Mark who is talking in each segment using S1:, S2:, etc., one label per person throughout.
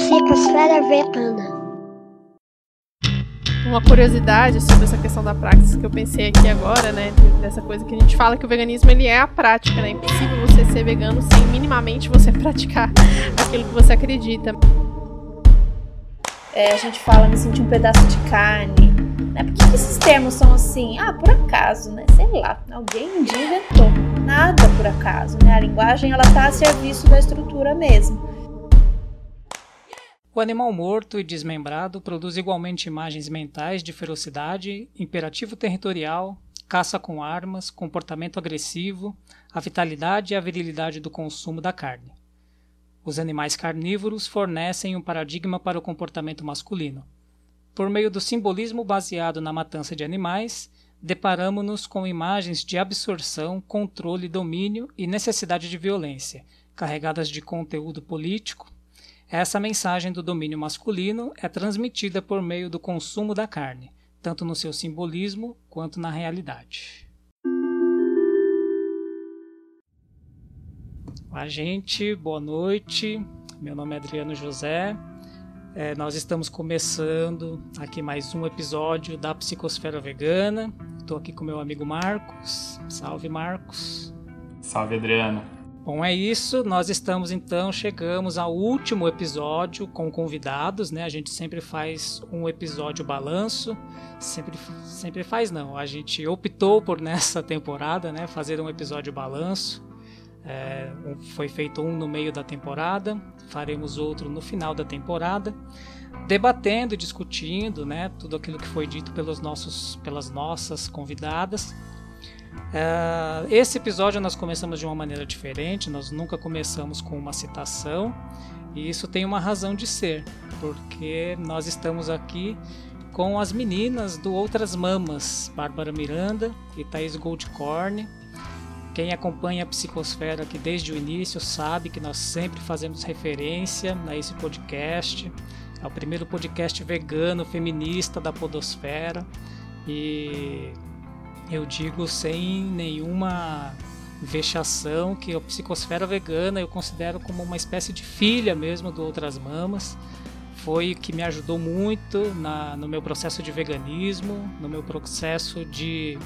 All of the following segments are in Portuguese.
S1: Psicosfera Vegana.
S2: Uma curiosidade sobre essa questão da praxis que eu pensei aqui agora, né? Dessa coisa que a gente fala que o veganismo ele é a prática, né? É impossível você ser vegano sem minimamente você praticar aquilo que você acredita.
S3: É, a gente fala me sentir um pedaço de carne. Né? Por que, que esses termos são assim? Ah, por acaso, né? Sei lá, alguém um dia inventou. Nada por acaso, né? A linguagem ela está a serviço da estrutura mesmo.
S4: O animal morto e desmembrado produz igualmente imagens mentais de ferocidade, imperativo territorial, caça com armas, comportamento agressivo, a vitalidade e a virilidade do consumo da carne. Os animais carnívoros fornecem um paradigma para o comportamento masculino. Por meio do simbolismo baseado na matança de animais, deparamos-nos com imagens de absorção, controle, domínio e necessidade de violência, carregadas de conteúdo político, essa mensagem do domínio masculino é transmitida por meio do consumo da carne, tanto no seu simbolismo quanto na realidade. A gente, boa noite. Meu nome é Adriano José. É, nós estamos começando aqui mais um episódio da Psicosfera Vegana. Estou aqui com meu amigo Marcos. Salve, Marcos.
S5: Salve, Adriano.
S4: Bom, é isso. Nós estamos então, chegamos ao último episódio com convidados, né? A gente sempre faz um episódio balanço. Sempre, sempre faz, não. A gente optou por nessa temporada, né? Fazer um episódio balanço. É, foi feito um no meio da temporada, faremos outro no final da temporada, debatendo, discutindo, né? Tudo aquilo que foi dito pelos nossos, pelas nossas convidadas. Uh, esse episódio nós começamos de uma maneira diferente, nós nunca começamos com uma citação, e isso tem uma razão de ser, porque nós estamos aqui com as meninas do Outras Mamas, Bárbara Miranda e Thaís Goldcorn. Quem acompanha a Psicosfera aqui desde o início sabe que nós sempre fazemos referência a esse podcast. É o primeiro podcast vegano feminista da Podosfera. E eu digo sem nenhuma vexação que a psicosfera vegana eu considero como uma espécie de filha mesmo do Outras Mamas. Foi que me ajudou muito na, no meu processo de veganismo, no meu processo de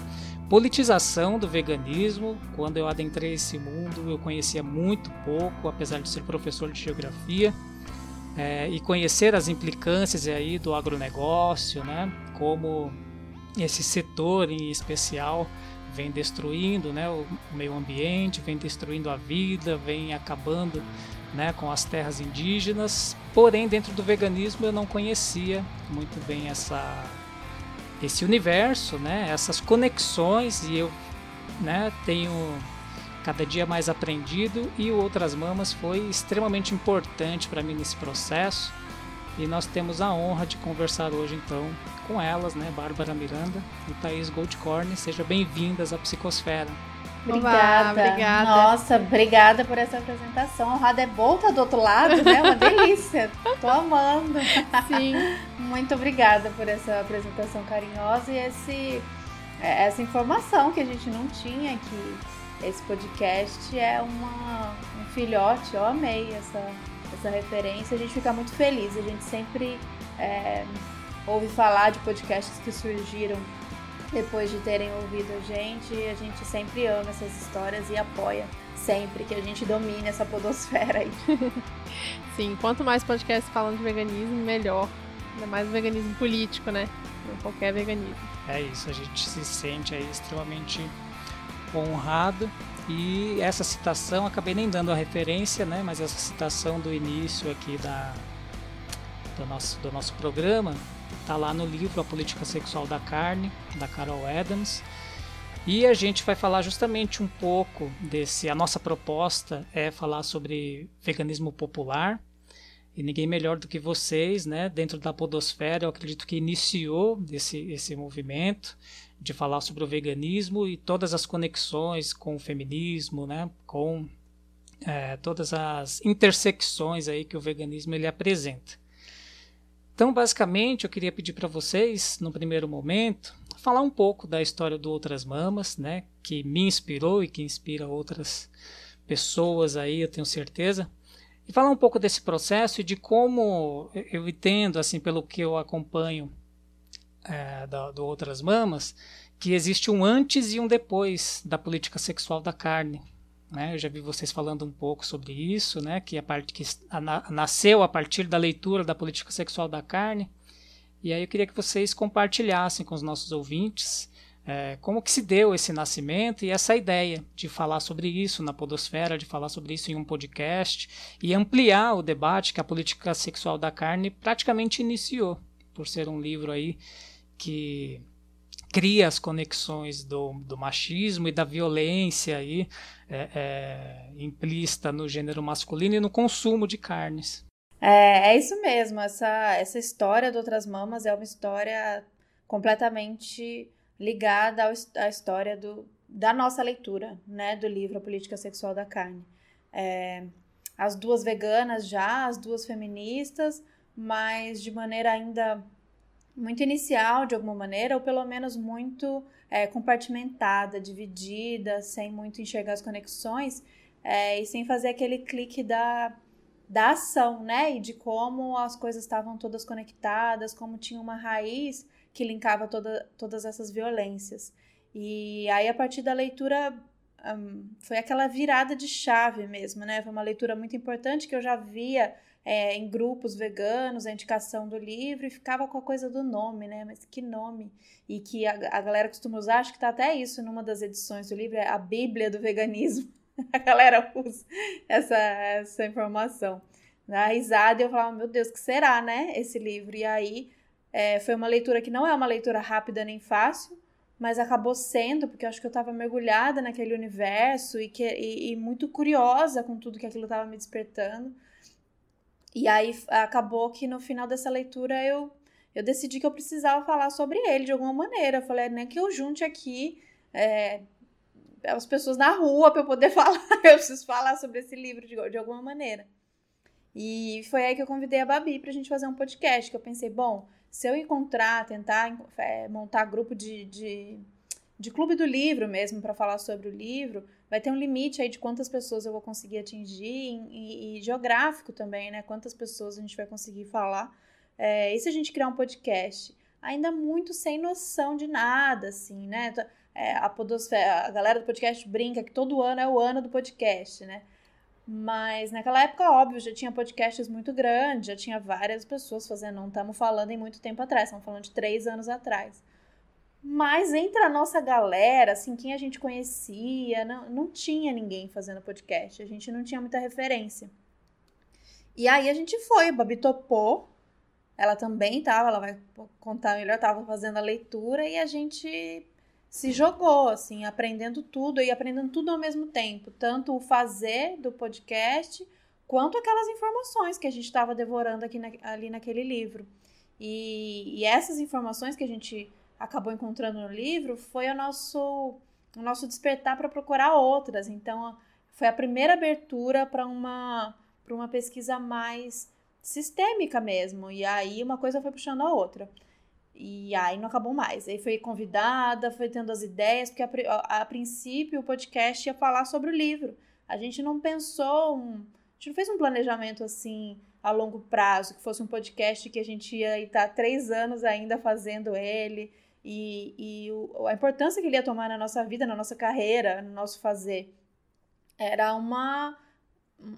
S4: politização do veganismo. Quando eu adentrei esse mundo, eu conhecia muito pouco, apesar de ser professor de geografia. É, e conhecer as implicâncias aí do agronegócio, né? Como esse setor em especial vem destruindo né, o meio ambiente, vem destruindo a vida, vem acabando né, com as terras indígenas. Porém, dentro do veganismo eu não conhecia muito bem essa, esse universo, né, essas conexões, e eu né, tenho cada dia mais aprendido. E o Outras Mamas foi extremamente importante para mim nesse processo. E nós temos a honra de conversar hoje então com elas, né, Bárbara Miranda e Thaís Goldcorn. Sejam bem-vindas à Psicosfera.
S3: Obrigada. obrigada. Nossa, obrigada por essa apresentação. A roda é boa, tá do outro lado, né? Uma delícia. Tô amando.
S2: Sim.
S3: Muito obrigada por essa apresentação carinhosa e esse, é, essa informação que a gente não tinha que esse podcast é uma, um filhote. Eu amei essa essa referência, a gente fica muito feliz. A gente sempre é, ouve falar de podcasts que surgiram depois de terem ouvido a gente. A gente sempre ama essas histórias e apoia sempre que a gente domine essa podosfera aí.
S2: Sim, quanto mais podcasts falando de veganismo, melhor. Ainda mais veganismo político, né? Não qualquer veganismo.
S4: É isso, a gente se sente aí extremamente honrado e essa citação, acabei nem dando a referência, né, mas essa citação do início aqui da, do, nosso, do nosso programa está lá no livro A Política Sexual da Carne, da Carol Adams. E a gente vai falar justamente um pouco desse. A nossa proposta é falar sobre veganismo popular. E ninguém melhor do que vocês, né, dentro da Podosfera, eu acredito que iniciou esse, esse movimento de falar sobre o veganismo e todas as conexões com o feminismo, né, com é, todas as intersecções aí que o veganismo ele apresenta. Então, basicamente, eu queria pedir para vocês, no primeiro momento, falar um pouco da história do Outras Mamas, né, que me inspirou e que inspira outras pessoas aí, eu tenho certeza. E falar um pouco desse processo e de como eu entendo, assim, pelo que eu acompanho é, do, do Outras Mamas, que existe um antes e um depois da política sexual da carne. Né? Eu já vi vocês falando um pouco sobre isso, né? que a parte que nasceu a partir da leitura da política sexual da carne. E aí eu queria que vocês compartilhassem com os nossos ouvintes é, como que se deu esse nascimento e essa ideia de falar sobre isso na podosfera, de falar sobre isso em um podcast e ampliar o debate que a política sexual da carne praticamente iniciou, por ser um livro aí que cria as conexões do, do machismo e da violência aí, é, é, implícita no gênero masculino e no consumo de carnes.
S3: É, é isso mesmo, essa, essa história do Outras Mamas é uma história completamente ligada ao, à história do, da nossa leitura, né, do livro A Política Sexual da Carne. É, as duas veganas já, as duas feministas, mas de maneira ainda muito inicial, de alguma maneira, ou pelo menos muito é, compartimentada, dividida, sem muito enxergar as conexões é, e sem fazer aquele clique da, da ação, né? E de como as coisas estavam todas conectadas, como tinha uma raiz que linkava toda, todas essas violências. E aí, a partir da leitura, um, foi aquela virada de chave mesmo, né? Foi uma leitura muito importante que eu já via é, em grupos veganos, a indicação do livro, e ficava com a coisa do nome, né? Mas que nome? E que a, a galera costuma usar, acho que tá até isso numa das edições do livro, é a Bíblia do Veganismo. a galera usa essa, essa informação. Na risada, eu falava, meu Deus, que será, né? Esse livro. E aí é, foi uma leitura que não é uma leitura rápida nem fácil, mas acabou sendo, porque eu acho que eu estava mergulhada naquele universo e, que, e, e muito curiosa com tudo que aquilo estava me despertando. E aí acabou que no final dessa leitura eu, eu decidi que eu precisava falar sobre ele de alguma maneira. Eu falei, nem que eu junte aqui é, as pessoas na rua para eu poder falar. eu preciso falar sobre esse livro de, de alguma maneira. E foi aí que eu convidei a Babi pra gente fazer um podcast, que eu pensei, bom, se eu encontrar, tentar é, montar grupo de, de, de, clube do livro mesmo para falar sobre o livro, vai ter um limite aí de quantas pessoas eu vou conseguir atingir e, e geográfico também, né? Quantas pessoas a gente vai conseguir falar. É, e se a gente criar um podcast? Ainda muito sem noção de nada, assim, né? É, a, a galera do podcast brinca que todo ano é o ano do podcast, né? Mas naquela época, óbvio, já tinha podcasts muito grandes, já tinha várias pessoas fazendo. Não estamos falando em muito tempo atrás, estamos falando de três anos atrás. Mas entre a nossa galera, assim, quem a gente conhecia, não, não tinha ninguém fazendo podcast. A gente não tinha muita referência. E aí a gente foi, Babi topou. Ela também tava, ela vai contar melhor, tava fazendo a leitura e a gente se jogou, assim, aprendendo tudo e aprendendo tudo ao mesmo tempo. Tanto o fazer do podcast, quanto aquelas informações que a gente estava devorando aqui na, ali naquele livro. E, e, essas informações que a gente acabou encontrando no livro foi o nosso, o nosso despertar para procurar outras. Então, foi a primeira abertura para uma, uma pesquisa mais sistêmica mesmo. E aí uma coisa foi puxando a outra. E aí não acabou mais. Aí foi convidada, foi tendo as ideias, porque a, a, a, princípio o podcast ia falar sobre o livro. A gente não pensou, um, a gente não fez um planejamento assim a longo prazo, que fosse um podcast que a gente ia estar três anos ainda fazendo ele, e, e o, a importância que ele ia tomar na nossa vida, na nossa carreira, no nosso fazer. Era uma,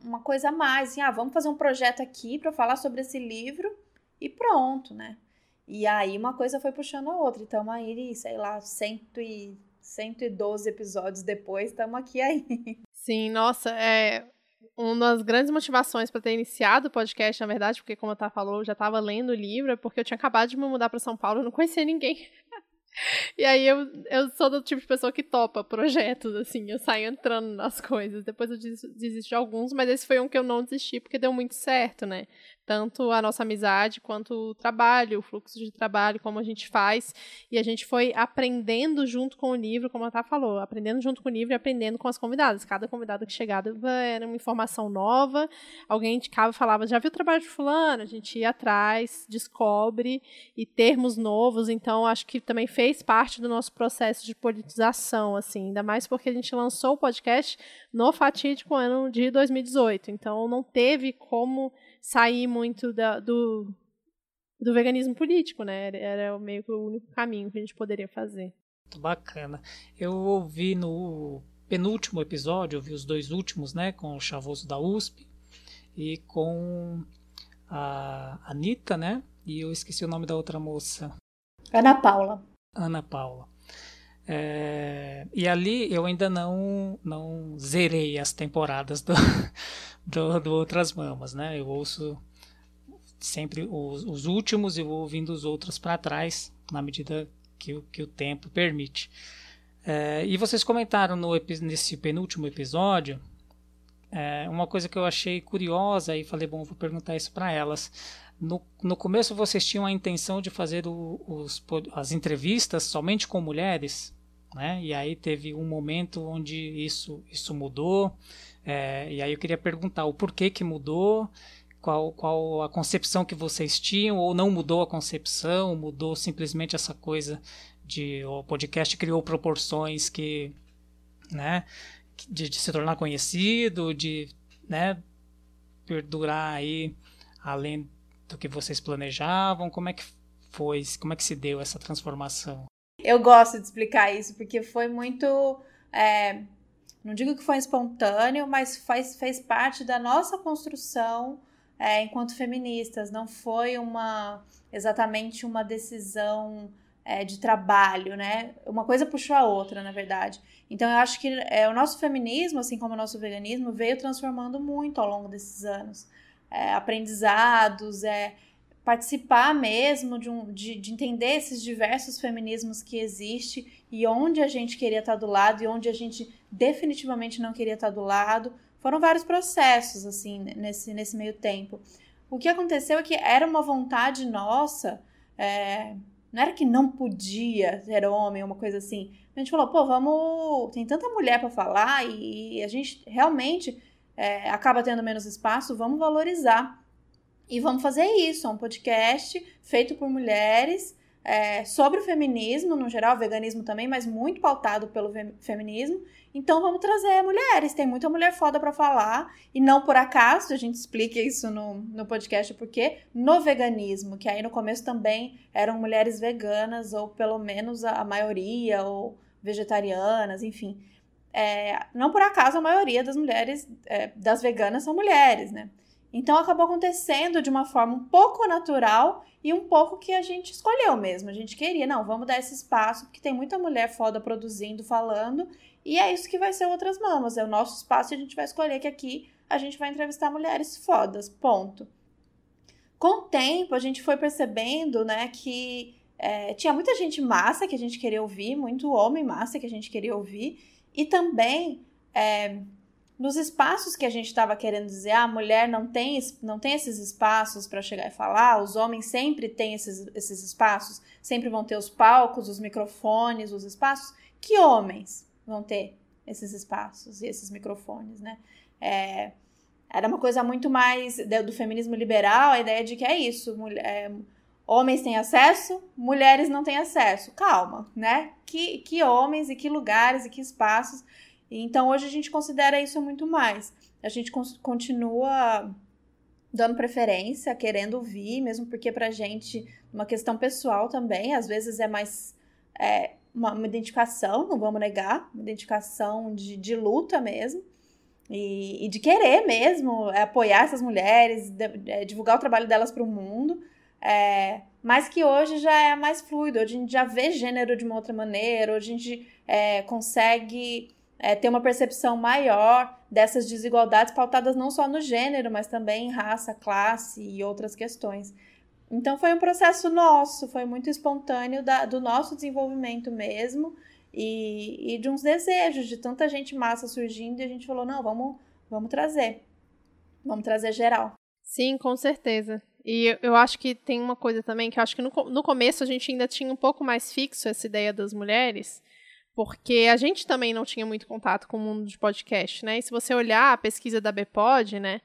S3: uma coisa a mais, assim, ah, vamos fazer um projeto aqui para falar sobre esse livro e pronto, né? E aí uma coisa foi puxando a outra. Então aí, sei lá, cento e, 112 episódios depois, estamos aqui aí.
S2: Sim, nossa, é uma das grandes motivações para ter iniciado o podcast, na verdade, porque como a Tá falou, eu já estava lendo o livro, é porque eu tinha acabado de me mudar para São Paulo, eu não conhecia ninguém. E aí eu, eu sou do tipo de pessoa que topa projetos, assim, eu saio entrando nas coisas. Depois eu desisto de alguns, mas esse foi um que eu não desisti porque deu muito certo, né? Tanto a nossa amizade quanto o trabalho, o fluxo de trabalho, como a gente faz. E a gente foi aprendendo junto com o livro, como a Tá falou, aprendendo junto com o livro e aprendendo com as convidadas. Cada convidada que chegava era uma informação nova. Alguém de casa falava, já viu o trabalho de fulano? A gente ia atrás, descobre, e termos novos. Então, acho que também fez parte do nosso processo de politização, assim, ainda mais porque a gente lançou o podcast no fatídico ano de 2018. Então, não teve como sair muito da, do, do veganismo político, né? Era meio que o único caminho que a gente poderia fazer.
S4: Muito bacana. Eu ouvi no penúltimo episódio, ouvi os dois últimos, né? Com o Chavoso da USP e com a Anitta, né? E eu esqueci o nome da outra moça.
S3: Ana Paula.
S4: Ana Paula. É, e ali eu ainda não não zerei as temporadas do, do, do Outras Mamas, né? Eu ouço sempre os, os últimos e vou ouvindo os outros para trás, na medida que, que o tempo permite. É, e vocês comentaram no, nesse penúltimo episódio é, uma coisa que eu achei curiosa e falei, bom, vou perguntar isso para elas. No, no começo vocês tinham a intenção de fazer o, os, as entrevistas somente com mulheres, né? E aí teve um momento onde isso, isso mudou. É, e aí eu queria perguntar o porquê que mudou, qual, qual a concepção que vocês tinham, ou não mudou a concepção, mudou simplesmente essa coisa de o podcast criou proporções que, né, de, de se tornar conhecido, de, né, perdurar aí além do que vocês planejavam, como é que foi, como é que se deu essa transformação?
S3: Eu gosto de explicar isso porque foi muito é não digo que foi espontâneo, mas faz, fez parte da nossa construção é, enquanto feministas. Não foi uma exatamente uma decisão é, de trabalho, né? Uma coisa puxou a outra, na verdade. Então eu acho que é, o nosso feminismo, assim como o nosso veganismo, veio transformando muito ao longo desses anos. É, aprendizados, é, participar mesmo de, um, de, de, entender esses diversos feminismos que existem e onde a gente queria estar do lado e onde a gente definitivamente não queria estar do lado. Foram vários processos, assim, nesse, nesse meio tempo. O que aconteceu é que era uma vontade nossa, é, não era que não podia ser homem, uma coisa assim. A gente falou, pô, vamos. Tem tanta mulher para falar e a gente realmente é, acaba tendo menos espaço, vamos valorizar e vamos fazer isso, é um podcast feito por mulheres é, sobre o feminismo, no geral, veganismo também, mas muito pautado pelo feminismo. Então vamos trazer mulheres, tem muita mulher foda para falar, e não por acaso, a gente explica isso no, no podcast, porque no veganismo, que aí no começo também eram mulheres veganas, ou pelo menos a, a maioria, ou vegetarianas, enfim. É, não por acaso a maioria das mulheres, é, das veganas são mulheres, né? Então acabou acontecendo de uma forma um pouco natural e um pouco que a gente escolheu mesmo. A gente queria, não, vamos dar esse espaço, porque tem muita mulher foda produzindo, falando, e é isso que vai ser Outras Mamas. É o nosso espaço e a gente vai escolher que aqui a gente vai entrevistar mulheres fodas. Ponto. Com o tempo, a gente foi percebendo, né, que é, tinha muita gente massa que a gente queria ouvir, muito homem massa que a gente queria ouvir, e também é, nos espaços que a gente estava querendo dizer, ah, a mulher não tem, não tem esses espaços para chegar e falar, os homens sempre têm esses, esses espaços, sempre vão ter os palcos, os microfones, os espaços. Que homens vão ter esses espaços e esses microfones, né? É, era uma coisa muito mais do feminismo liberal, a ideia de que é isso, mulher, é, homens têm acesso, mulheres não têm acesso. Calma, né? Que, que homens e que lugares e que espaços então hoje a gente considera isso muito mais. A gente continua dando preferência, querendo ouvir, mesmo porque pra gente, uma questão pessoal também, às vezes é mais é, uma, uma, identificação, não vamos negar, uma identificação de, de luta mesmo. E, e, de querer mesmo é, apoiar essas mulheres, de, é, divulgar o trabalho delas para o mundo. É, mas que hoje já é mais fluido, hoje a gente já vê gênero de uma outra maneira, hoje a gente é, consegue é, ter uma percepção maior dessas desigualdades pautadas não só no gênero, mas também em raça, classe e outras questões. Então foi um processo nosso, foi muito espontâneo da, do nosso desenvolvimento mesmo e, e, de uns desejos de tanta gente massa surgindo e a gente falou, não, vamos, vamos trazer, vamos trazer geral.
S2: Sim, com certeza. E eu acho que tem uma coisa também que eu acho que no, no começo a gente ainda tinha um pouco mais fixo essa ideia das mulheres, porque a gente também não tinha muito contato com o mundo de podcast, né? E se você olhar a pesquisa da Bpod, né,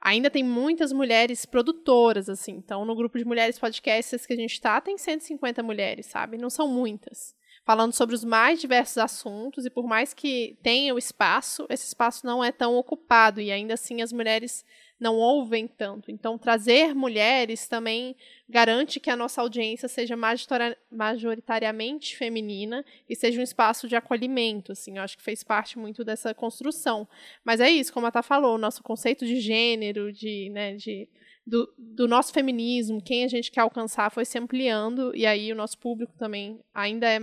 S2: ainda tem muitas mulheres produtoras, assim. Então, no grupo de mulheres podcasts que a gente está, tem 150 mulheres, sabe? Não são muitas. Falando sobre os mais diversos assuntos, e por mais que tenha o espaço, esse espaço não é tão ocupado, e ainda assim as mulheres não ouvem tanto. Então, trazer mulheres também garante que a nossa audiência seja majoritariamente feminina e seja um espaço de acolhimento, assim, eu acho que fez parte muito dessa construção. Mas é isso, como a Tá falou, o nosso conceito de gênero, de, né, de do, do, nosso feminismo, quem a gente quer alcançar, foi se ampliando, e aí o nosso público também ainda é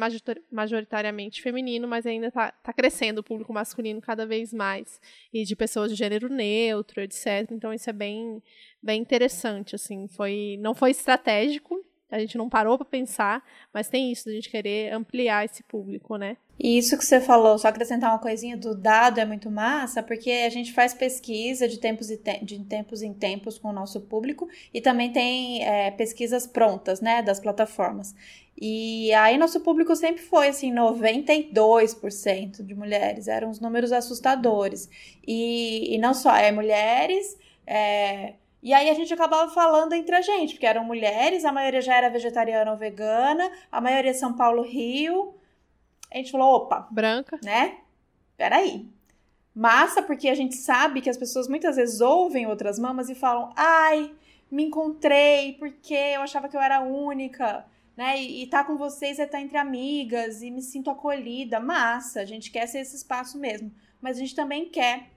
S2: majoritariamente feminino, mas ainda está tá crescendo o público masculino cada vez mais, e de pessoas de gênero neutro, etc. Então isso é bem, bem interessante, assim, foi, não foi estratégico, a gente não parou para pensar, mas tem isso, a gente querer ampliar esse público, né?
S3: E isso que você falou, só acrescentar uma coisinha do dado é muito massa, porque a gente faz pesquisa de tempos, te de tempos em tempos com o nosso público e também tem é, pesquisas prontas, né, das plataformas. E aí nosso público sempre foi assim, 92% de mulheres, eram os números assustadores. E, e não só, é mulheres, é, e aí a gente acabava falando entre a gente, porque eram mulheres, a maioria já era vegetariana ou vegana, a maioria São Paulo, Rio, a gente falou, opa.
S2: Branca.
S3: Né? Peraí. Massa, porque a gente sabe que as pessoas muitas vezes ouvem outras mamas e falam, ai, me encontrei, porque eu achava que eu era única, né? E, e tá com vocês é tá entre amigas e me sinto acolhida. Massa, a gente quer ser esse espaço mesmo. Mas a gente também quer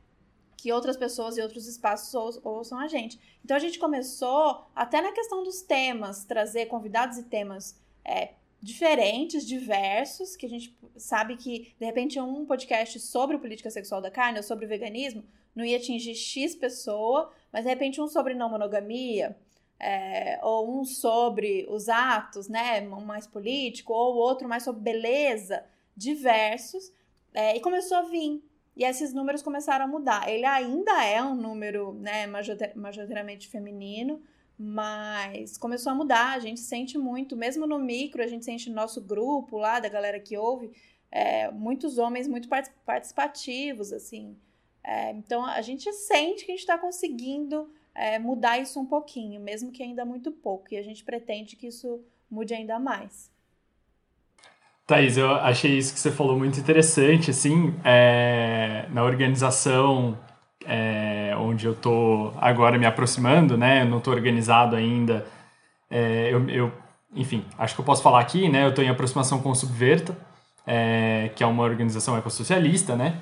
S3: que outras pessoas e outros espaços ouçam a gente. Então a gente começou, até na questão dos temas, trazer convidados e temas é, diferentes, diversos, que a gente sabe que, de repente, um podcast sobre política sexual da carne ou sobre veganismo não ia atingir X pessoa, mas de repente um sobre não monogamia, é, ou um sobre os atos, né, um mais político, ou outro mais sobre beleza, diversos, é, e começou a vir. E esses números começaram a mudar. Ele ainda é um número, né, majoritariamente feminino, mas começou a mudar, a gente sente muito, mesmo no micro, a gente sente no nosso grupo lá, da galera que ouve, é, muitos homens muito participativos, assim. É, então a gente sente que a gente está conseguindo é, mudar isso um pouquinho, mesmo que ainda muito pouco, e a gente pretende que isso mude ainda mais.
S5: Thaís, eu achei isso que você falou muito interessante, assim, é, na organização é, onde eu estou agora me aproximando, né? Eu não estou organizado ainda. É, eu, eu, enfim, acho que eu posso falar aqui, né? Eu estou em aproximação com o Subverta, é, que é uma organização ecossocialista, né?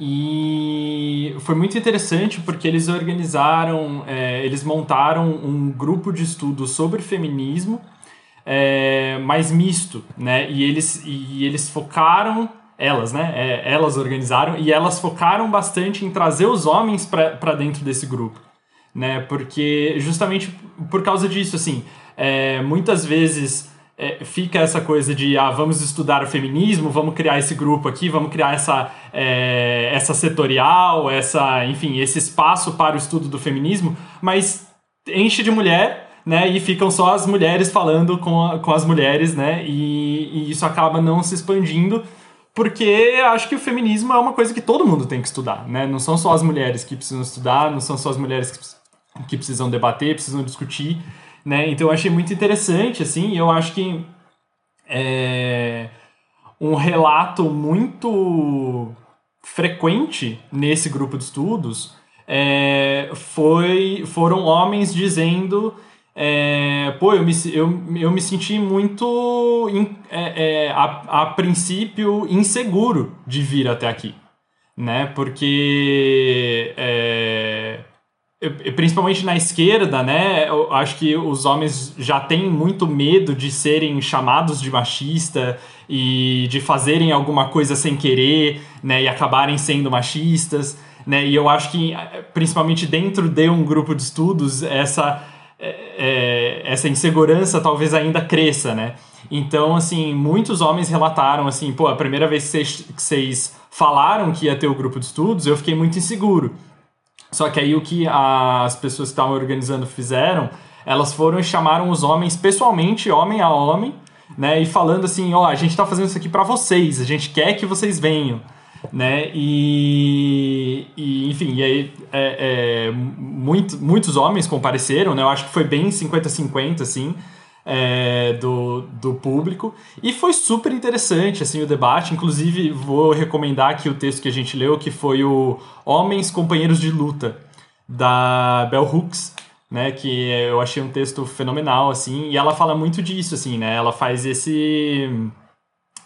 S5: E foi muito interessante porque eles organizaram, é, eles montaram um grupo de estudo sobre feminismo é, mais misto, né? E eles, e eles focaram elas, né? É, elas organizaram e elas focaram bastante em trazer os homens para dentro desse grupo, né? Porque justamente por causa disso, assim, é, muitas vezes é, fica essa coisa de ah, vamos estudar o feminismo, vamos criar esse grupo aqui, vamos criar essa, é, essa setorial, essa, enfim, esse espaço para o estudo do feminismo, mas enche de mulher né? E ficam só as mulheres falando com, a, com as mulheres, né? E, e, isso acaba não se expandindo porque acho que o feminismo é uma coisa que todo mundo tem que estudar, né? Não são só as mulheres que precisam estudar, não são só as mulheres que, precisam debater, precisam discutir, né? Então eu achei muito interessante, assim, eu acho que é um relato muito frequente nesse grupo de estudos é, foi, foram homens dizendo é, pô, eu me, eu, eu me senti muito, in, é, é, a, a princípio, inseguro de vir até aqui, né? Porque, é, principalmente na esquerda, né? Eu acho que os homens já têm muito medo de serem chamados de machista e de fazerem alguma coisa sem querer, né? E acabarem sendo machistas, né? E eu acho que, principalmente dentro de um grupo de estudos, essa é, essa insegurança talvez ainda cresça, né? Então, assim, muitos homens relataram assim, pô, a primeira vez que vocês, falaram que ia ter o grupo de estudos, eu fiquei muito inseguro. Só que aí o que as pessoas que estavam organizando fizeram, elas foram e chamaram os homens pessoalmente, homem a homem, né? E falando assim, ó, oh, a gente tá fazendo isso aqui para vocês, a gente quer que vocês venham, né? E, e enfim, e aí é, é, muito, muitos homens compareceram, né? Eu acho que foi bem 50-50, assim, é, do, do público. E foi super interessante, assim, o debate. Inclusive, vou recomendar aqui o texto que a gente leu, que foi o Homens Companheiros de Luta, da Bell Hooks, né, que eu achei um texto fenomenal, assim, e ela fala muito disso, assim, né, ela faz esse,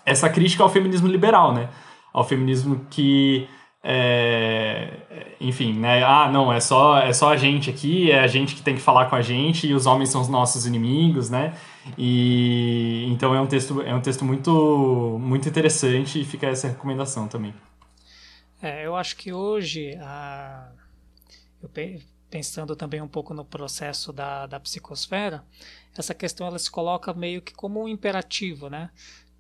S5: essa crítica ao feminismo liberal, né, ao feminismo que, é, enfim, né, ah, não, é só, é só a gente aqui, é a gente que tem que falar com a gente, e os homens são os nossos inimigos, né, e então é um texto, é um texto muito, muito interessante e fica essa recomendação também.
S4: É, eu acho que hoje a... eu pensando também um pouco no processo da, da psicosfera, essa questão ela se coloca meio que como um imperativo, né?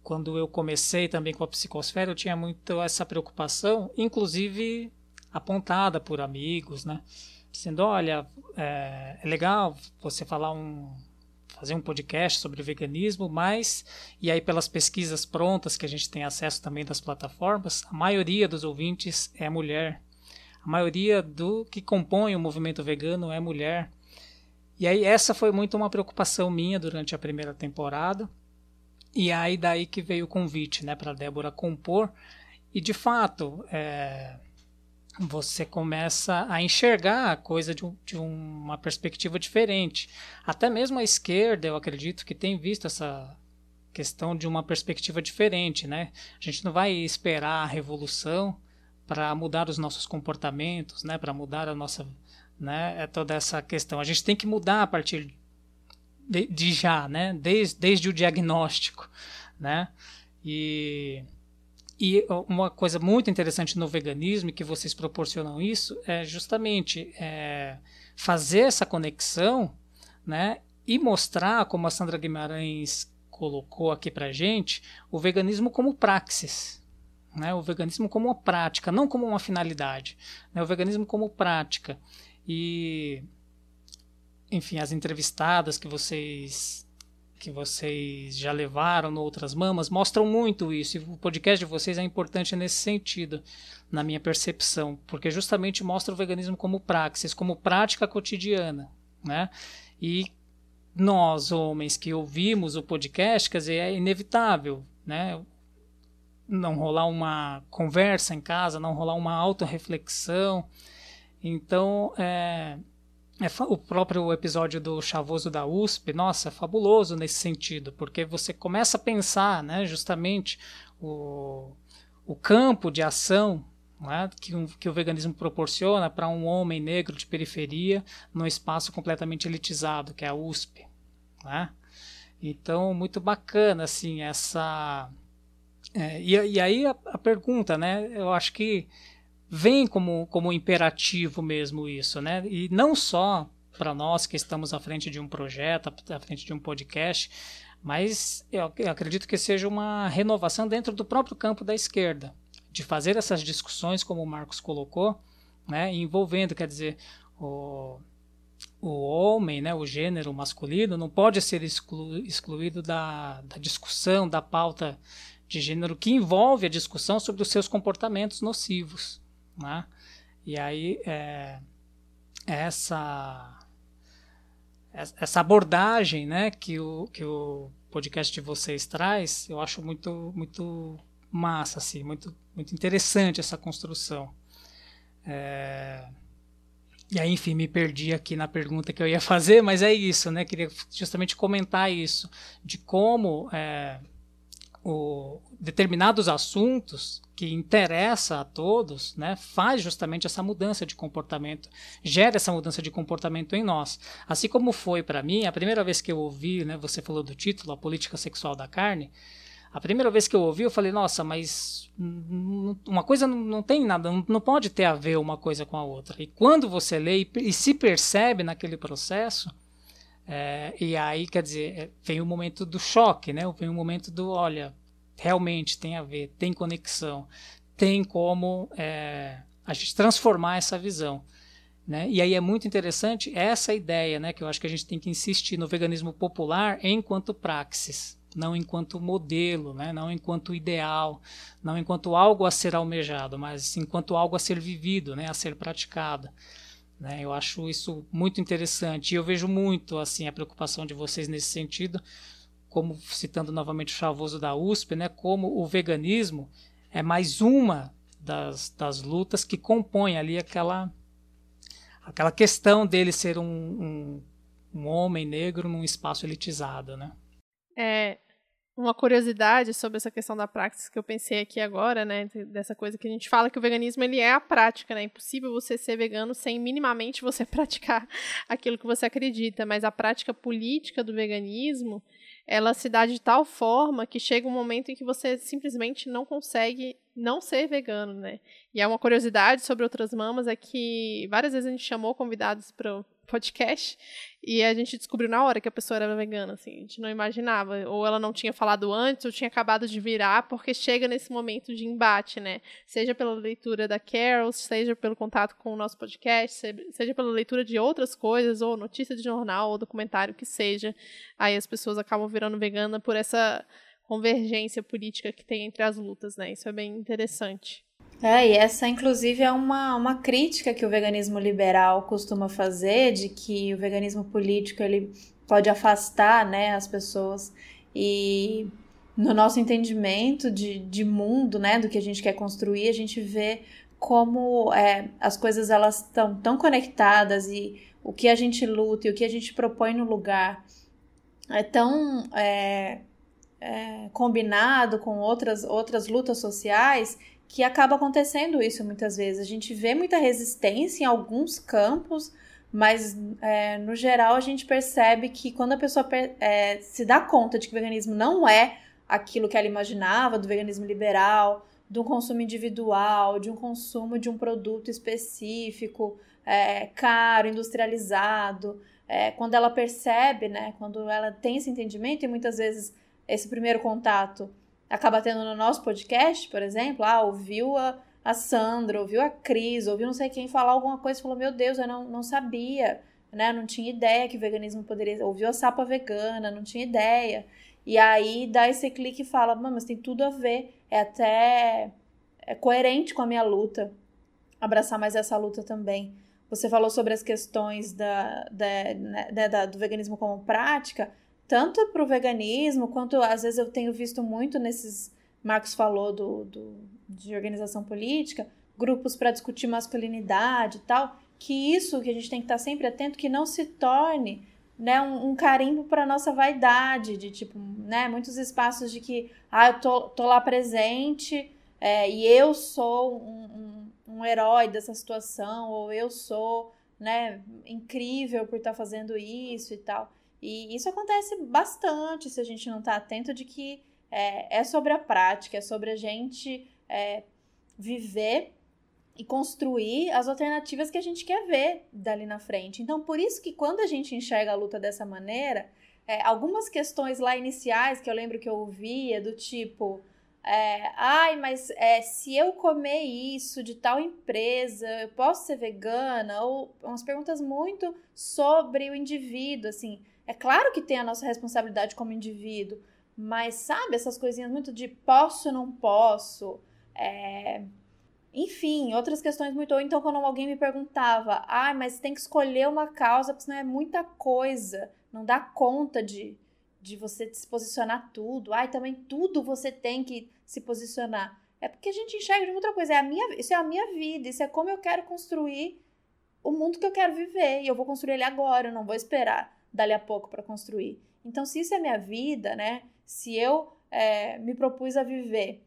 S4: Quando eu comecei também com a psicosfera, eu tinha muito essa preocupação, inclusive apontada por amigos, né? Dizendo, olha, é, é legal você falar um, fazer um podcast sobre veganismo, mas e aí pelas pesquisas prontas que a gente tem acesso também das plataformas, a maioria dos ouvintes é mulher. A maioria do que compõe o movimento vegano é mulher. E aí essa foi muito uma preocupação minha durante a primeira temporada. E aí daí que veio o convite, né, para Débora compor. E de fato, é, você começa a enxergar a coisa de, de, uma perspectiva diferente. Até mesmo a esquerda, eu acredito que tem visto essa questão de uma perspectiva diferente, né? A gente não vai esperar a revolução para mudar os nossos comportamentos, né, para mudar a nossa, né, é toda essa questão. A gente tem que mudar a partir de, de já, né, desde, desde o diagnóstico, né, e e uma coisa muito interessante no veganismo e que vocês proporcionam isso é justamente é, fazer essa conexão, né, e mostrar, como a Sandra Guimarães colocou aqui para gente, o veganismo como praxis, né? O veganismo como uma prática, não como uma finalidade. Né? O veganismo como prática. E, enfim, as entrevistadas que vocês que vocês já levaram no Outras Mamas mostram muito isso. E o podcast de vocês é importante nesse sentido, na minha percepção, porque justamente mostra o veganismo como praxis, como prática cotidiana, né? E nós, homens que ouvimos o podcast, quer dizer, é inevitável, né? não rolar uma conversa em casa, não rolar uma autorreflexão. Então, é, é, o próprio episódio do Chavoso da USP, nossa, é fabuloso nesse sentido, porque você começa a pensar né, justamente o, o campo de ação né, que, que o veganismo proporciona para um homem negro de periferia num espaço completamente elitizado, que é a USP. Né? Então, muito bacana assim, essa é, e, e, aí a, a, pergunta, né? Eu acho que vem como, como imperativo mesmo isso, né? E não só para nós que estamos à frente de um projeto, à frente de um podcast, mas eu, acredito que seja uma renovação dentro do próprio campo da esquerda, de fazer essas discussões, como o Marcos colocou, né? Envolvendo, quer dizer, o o homem, né, o gênero masculino, não pode ser exclu, excluído da, da discussão, da pauta de gênero que envolve a discussão sobre os seus comportamentos nocivos. Né? E aí, é, essa, essa abordagem né, que, o, que o podcast de vocês traz, eu acho muito, muito massa, assim, muito, muito interessante essa construção. É, e aí, enfim, me perdi aqui na pergunta que eu ia fazer, mas é isso, né? Queria justamente comentar isso, de como é, o, determinados assuntos que interessa a todos, né, faz justamente essa mudança de comportamento, gera essa mudança de comportamento em nós. Assim como foi para mim, a primeira vez que eu ouvi, né, você falou do título, a política sexual da carne, a primeira vez que eu ouvi, eu falei, nossa, mas uma coisa não, tem nada, não, pode ter a ver uma coisa com a outra. E quando você lê e, e se percebe naquele processo, é, e aí, quer dizer, é, vem o momento do choque, né? Vem o momento do, olha, realmente tem a ver, tem conexão, tem como é, a gente transformar essa visão. Né? E aí é muito interessante essa ideia, né, que eu acho que a gente tem que insistir no veganismo popular enquanto praxis, não enquanto modelo, né, não enquanto ideal, não enquanto algo a ser almejado, mas enquanto algo a ser vivido, né, a ser praticado. Né? Eu acho isso muito interessante e eu vejo muito assim a preocupação de vocês nesse sentido, como citando novamente o Chavoso da USP, né, como o veganismo é mais uma das, das lutas que compõe ali aquela aquela questão dele ser um, um, um homem negro num espaço elitizado, né?
S2: É, uma curiosidade sobre essa questão da prática que eu pensei aqui agora, né, dessa coisa que a gente fala que o veganismo ele é a prática, né? É impossível você ser vegano sem minimamente você praticar aquilo que você acredita, mas a prática política do veganismo, ela se dá de tal forma que chega um momento em que você simplesmente não consegue não ser vegano, né? E é uma curiosidade sobre outras mamas é que várias vezes a gente chamou convidados para podcast e a gente descobriu na hora que a pessoa era vegana, assim, a gente não imaginava, ou ela não tinha falado antes, ou tinha acabado de virar, porque chega nesse momento de embate, né? Seja pela leitura da Carol, seja pelo contato com o nosso podcast, seja pela leitura de outras coisas, ou notícia de jornal, ou documentário que seja, aí as pessoas acabam virando vegana por essa convergência política que tem entre as lutas, né? Isso é bem interessante.
S3: É, e essa, inclusive, é uma, uma crítica que o veganismo liberal costuma fazer, de que o veganismo político ele pode afastar né, as pessoas. E no nosso entendimento de, de mundo, né, do que a gente quer construir, a gente vê como é, as coisas elas estão tão conectadas e o que a gente luta e o que a gente propõe no lugar é tão é, é, combinado com outras, outras lutas sociais que acaba acontecendo isso muitas vezes. A gente vê muita resistência em alguns campos, mas é, no geral a gente percebe que quando a pessoa é, se dá conta de que o veganismo não é aquilo que ela imaginava, do veganismo liberal, do consumo individual, de um consumo de um produto específico, é, caro, industrializado, é, quando ela percebe, né, quando ela tem esse entendimento, e muitas vezes esse primeiro contato acaba tendo no nosso podcast, por exemplo, ah, ouviu a, a Sandra, ouviu a Cris, ouviu não sei quem falar alguma coisa e falou, meu Deus, eu não, não sabia, né? Não tinha ideia que o veganismo poderia. Ouviu a sapa vegana, não tinha ideia. E aí dá esse clique e fala, mas tem tudo a ver, é até é coerente com a minha luta. Abraçar mais essa luta também. Você falou sobre as questões da, da, né, da do veganismo como prática tanto para o veganismo, quanto às vezes eu tenho visto muito nesses. Marcos falou do, do de organização política, grupos para discutir masculinidade e tal, que isso que a gente tem que estar tá sempre atento, que não se torne né, um, um carimbo para nossa vaidade, de tipo, né, muitos espaços de que, ah, eu tô, tô lá presente é, e eu sou um, um, um, herói dessa situação, ou eu sou, né, incrível por estar tá fazendo isso e tal. E isso acontece bastante se a gente não está atento de que é, é, sobre a prática, é sobre a gente é, viver e construir as alternativas que a gente quer ver dali na frente. Então, por isso que quando a gente enxerga a luta dessa maneira, é, algumas questões lá iniciais que eu lembro que eu ouvia, do tipo. É, Ai, mas é, se eu comer isso de tal empresa, eu posso ser vegana? Ou umas perguntas muito sobre o indivíduo, assim. É claro que tem a nossa responsabilidade como indivíduo, mas sabe, essas coisinhas muito de posso, não posso. É... Enfim, outras questões muito. Ou então, quando alguém me perguntava, ah, mas tem que escolher uma causa, porque senão é muita coisa, não dá conta de, de você se posicionar tudo. Ai, também tudo você tem que se posicionar. É porque a gente enxerga de outra coisa. É a minha, isso é a minha vida, isso é como eu quero construir o mundo que eu quero viver. E eu vou construir ele agora, eu não vou esperar dali a pouco para construir. Então, se isso é minha vida, né? Se eu é, me propus a viver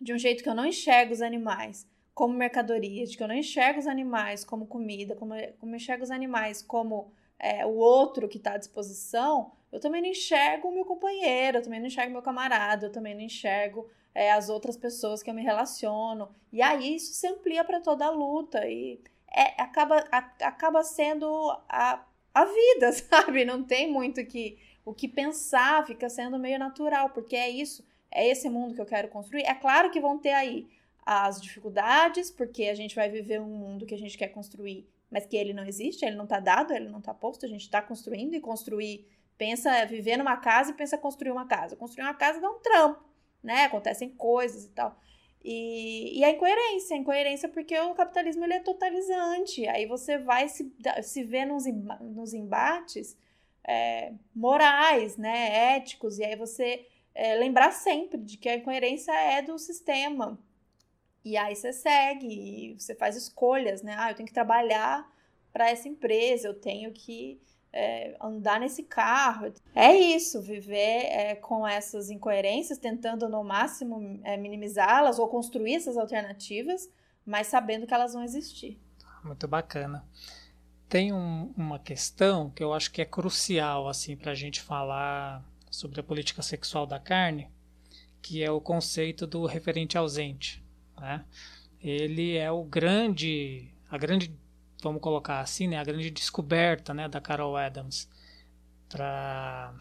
S3: de um jeito que eu não enxergo os animais como mercadorias, de que eu não enxergo os animais como comida, como, como enxergo os animais como é, o outro que está à disposição, eu também não enxergo o meu companheiro, eu também não enxergo meu camarada, eu também não enxergo é, as outras pessoas que eu me relaciono. E aí isso se amplia para toda a luta e é, acaba, a, acaba sendo a a vida, sabe? Não tem muito que o que pensar, fica sendo meio natural, porque é isso, é esse mundo que eu quero construir. É claro que vão ter aí as dificuldades, porque a gente vai viver um mundo que a gente quer construir mas que ele não existe, ele não está dado, ele não está posto, a gente está construindo e construir. Pensa viver numa casa e pensa construir uma casa. Construir uma casa dá um trampo, né? Acontecem coisas e tal. E, e a incoerência, a incoerência porque o capitalismo ele é totalizante. Aí você vai se, se ver nos, nos embates é, morais, né, éticos, e aí você é, lembrar sempre de que a incoerência é do sistema. E aí você segue, e você faz escolhas, né? Ah, eu tenho que trabalhar para essa empresa, eu tenho que é, andar nesse carro. É isso, viver é, com essas incoerências, tentando no máximo é, minimizá-las ou construir essas alternativas, mas sabendo que elas vão existir.
S4: Muito bacana. Tem um, uma questão que eu acho que é crucial assim para a gente falar sobre a política sexual da carne, que é o conceito do referente ausente. Né? Ele é o grande, a grande, vamos colocar assim, né, a grande descoberta né, da Carol Adams para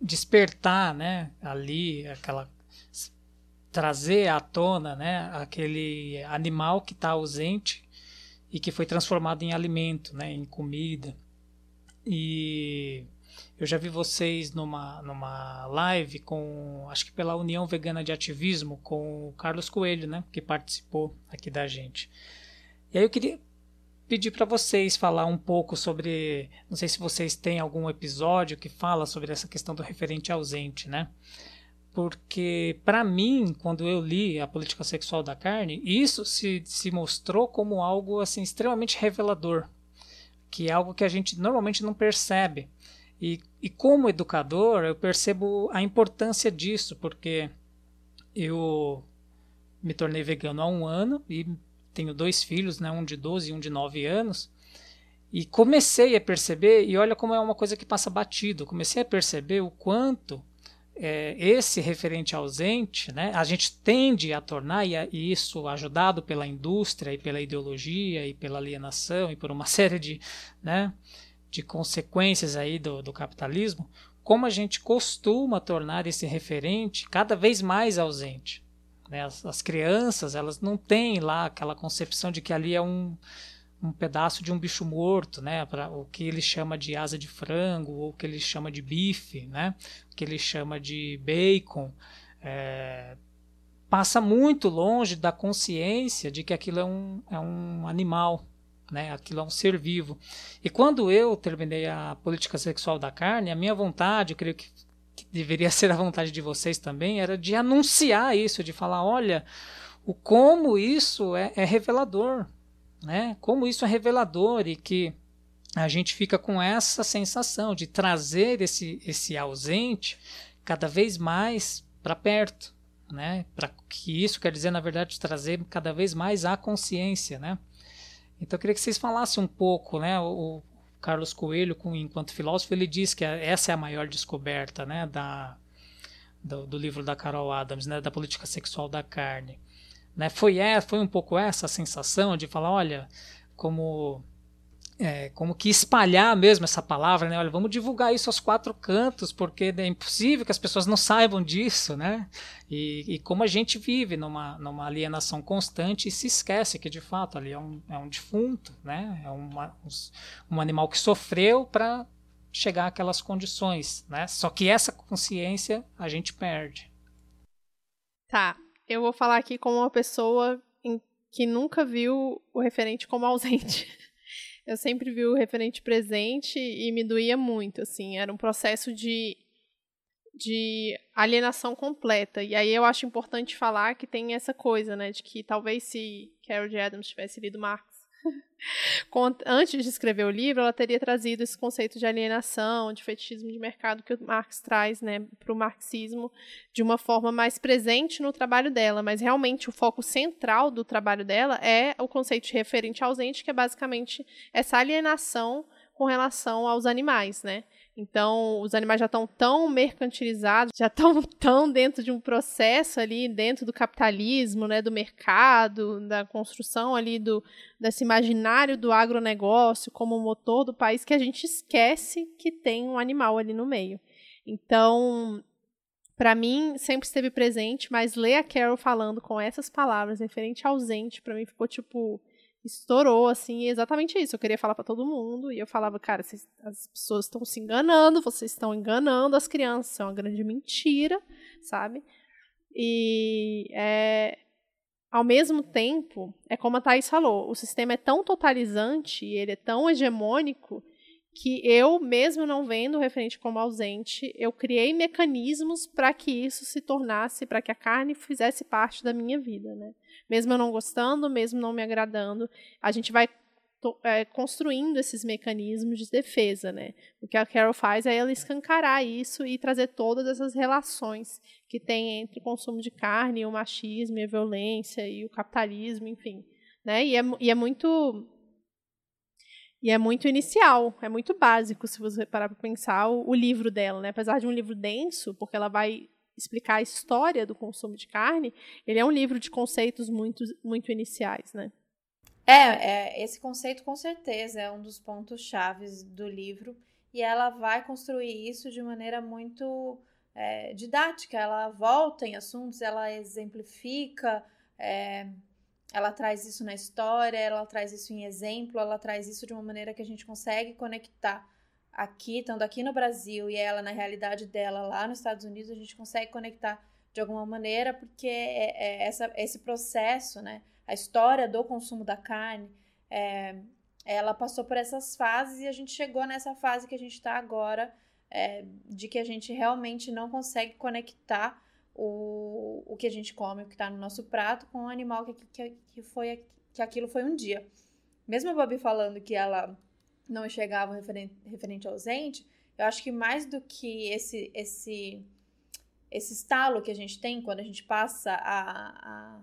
S4: despertar, né, ali aquela trazer à tona, né, aquele animal que está ausente e que foi transformado em alimento, né, em comida. E eu já vi vocês numa, numa live com, acho que pela União Vegana de Ativismo, com o Carlos Coelho, né, que participou aqui da gente. E aí eu queria pedir para vocês falar um pouco sobre, não sei se vocês têm algum episódio que fala sobre essa questão do referente ausente, né? Porque para mim, quando eu li a política sexual da carne, isso se, se mostrou como algo assim extremamente revelador, que é algo que a gente normalmente não percebe. E, e como educador, eu percebo a importância disso, porque eu me tornei vegano há um ano e tenho dois filhos, né, um de 12 e um de 9 anos. E comecei a perceber, e olha como é uma coisa que passa batido, comecei a perceber o quanto é, esse referente ausente, né, a gente tende a tornar, e, isso ajudado pela indústria e pela ideologia e pela alienação e por uma série de, né, de consequências aí do, do capitalismo, como a gente costuma tornar esse referente cada vez mais ausente. Né? As, as, crianças elas não têm lá aquela concepção de que ali é um, um pedaço de um bicho morto, né? Pra, o que ele chama de asa de frango, ou o que ele chama de bife, né? o que ele chama de bacon. É, passa muito longe da consciência de que aquilo é um, é um animal, né? Aquilo é um ser vivo. E quando eu terminei a política sexual da carne, a minha vontade, eu creio que, que deveria ser a vontade de vocês também, era de anunciar isso, de falar, olha, o como isso é, é revelador, né? Como isso é revelador e que a gente fica com essa sensação de trazer esse, esse ausente cada vez mais para perto, né? Para que isso quer dizer, na verdade, trazer cada vez mais a consciência, né? Então eu queria que vocês falassem um pouco, né? O, Carlos Coelho, enquanto filósofo, ele diz que essa é a maior descoberta, né, da, do, do, livro da Carol Adams, né, da política sexual da carne. Né? Foi, é, foi um pouco essa a sensação de falar, olha, como é, como que espalhar mesmo essa palavra, né? Olha, vamos divulgar isso aos quatro cantos, porque é impossível que as pessoas não saibam disso, né? E, e como a gente vive numa, numa alienação constante e se esquece que de fato ali é um, é um defunto, né? É uma, um animal que sofreu para chegar àquelas condições, né? Só que essa consciência a gente perde.
S2: Tá, eu vou falar aqui como uma pessoa que nunca viu o referente como ausente. eu sempre vi o referente presente e me doía muito, assim, era um processo de de alienação completa. E aí eu acho importante falar que tem essa coisa, né, de que talvez se Carol. Adams tivesse lido Marx Antes de escrever o livro, ela teria trazido esse conceito de alienação, de fetichismo de mercado que o Marx traz né, para o marxismo de uma forma mais presente no trabalho dela. Mas realmente o foco central do trabalho dela é o conceito de referente ausente, que é basicamente essa alienação com relação aos animais, né? Então, os animais já estão tão mercantilizados, já estão tão dentro de um processo ali, dentro do capitalismo, né, do mercado, da construção ali do desse imaginário do agronegócio como motor do país que a gente esquece que tem um animal ali no meio. Então, para mim sempre esteve presente, mas ler a Carol falando com essas palavras referente ausente, para mim ficou tipo estourou, assim, exatamente isso. Eu queria falar para todo mundo e eu falava, cara, vocês, as pessoas estão se enganando, vocês estão enganando as crianças, é uma grande mentira, sabe? E é, ao mesmo tempo, é como a Thais falou, o sistema é tão totalizante, ele é tão hegemônico que eu, mesmo não vendo o referente como ausente, eu criei mecanismos para que isso se tornasse, para que a carne fizesse parte da minha vida, né? Mesmo eu não gostando, mesmo não me agradando, a gente vai é, construindo esses mecanismos de defesa, né? O que a Carol faz é ela escancarar isso e trazer todas essas relações que tem entre o consumo de carne, o machismo, a violência e o capitalismo, enfim, né? E é, e é muito e é muito inicial, é muito básico, se você parar para pensar, o, o, livro dela, né? Apesar de um livro denso, porque ela vai explicar a história do consumo de carne, ele é um livro de conceitos muito, muito iniciais, né?
S3: É, é esse conceito com certeza é um dos pontos chaves do livro e ela vai construir isso de maneira muito é, didática. Ela volta em assuntos, ela exemplifica. É, ela traz isso na história, ela traz isso em exemplo, ela traz isso de uma maneira que a gente consegue conectar aqui, estando aqui no Brasil e ela na realidade dela lá nos Estados Unidos, a gente consegue conectar de alguma maneira, porque é, é essa, esse processo, né, a história do consumo da carne, é, ela passou por essas fases e a gente chegou nessa fase que a gente está agora, é, de que a gente realmente não consegue conectar o, o que a gente come, o que está no nosso prato, com o animal que, que, que, foi, que aquilo foi um dia. Mesmo a Bobby falando que ela não enxergava referente, referente ausente, eu acho que mais do que esse esse esse estalo que a gente tem quando a gente passa a, a,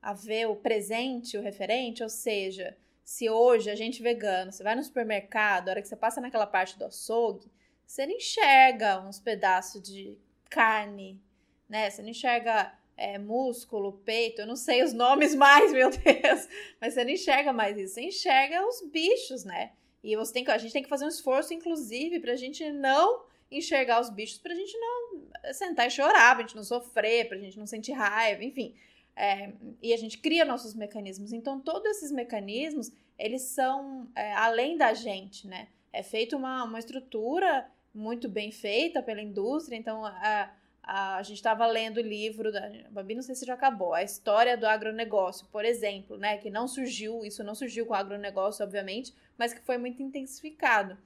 S3: a ver o presente, o referente, ou seja, se hoje a gente vegano, você vai no supermercado, a hora que você passa naquela parte do açougue, você não enxerga uns pedaços de carne né? Você não enxerga é, músculo, peito, eu não sei os nomes mais, meu Deus, mas você não enxerga mais isso, você enxerga os bichos, né? E você tem que, a gente tem que fazer um esforço, inclusive, pra gente não enxergar os bichos, pra gente não sentar e chorar, pra gente não sofrer, pra gente não sentir raiva, enfim. É, e a gente cria nossos mecanismos. Então, todos esses mecanismos, eles são é, além da gente, né? É feita uma, uma estrutura muito bem feita pela indústria, então a, a, gente estava lendo o livro da Babi, não sei se já acabou, a história do agronegócio, por exemplo, né? Que não surgiu, isso não surgiu com o agronegócio, obviamente, mas que foi muito intensificado.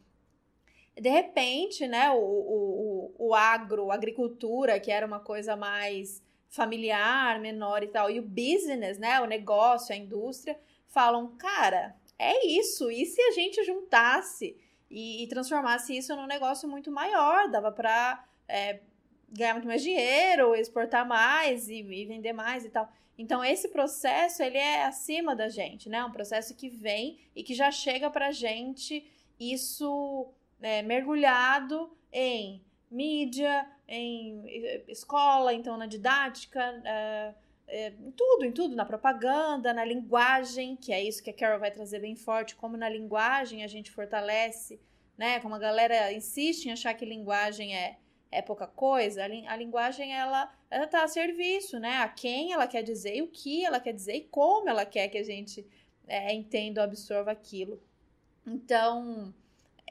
S3: De repente, né, o, o, o, o agro, a agricultura, que era uma coisa mais familiar, menor e tal, e o business, né, o negócio, a indústria, falam, cara, é isso, e se a gente juntasse e, e transformasse isso num negócio muito maior, dava para é, ganhar muito mais dinheiro, exportar mais e, e, vender mais e tal. Então esse processo ele é acima da gente, né? Um processo que vem e que já chega para gente isso é, mergulhado em mídia, em escola, então na didática, é, é, em tudo, em tudo, na propaganda, na linguagem, que é isso que a Carol vai trazer bem forte, como na linguagem a gente fortalece, né? Como a galera insiste em achar que linguagem é é pouca coisa, a, li a linguagem ela ela está a serviço, né? A quem ela quer dizer, e o que ela quer dizer e como ela quer que a gente é, entenda ou absorva aquilo. Então,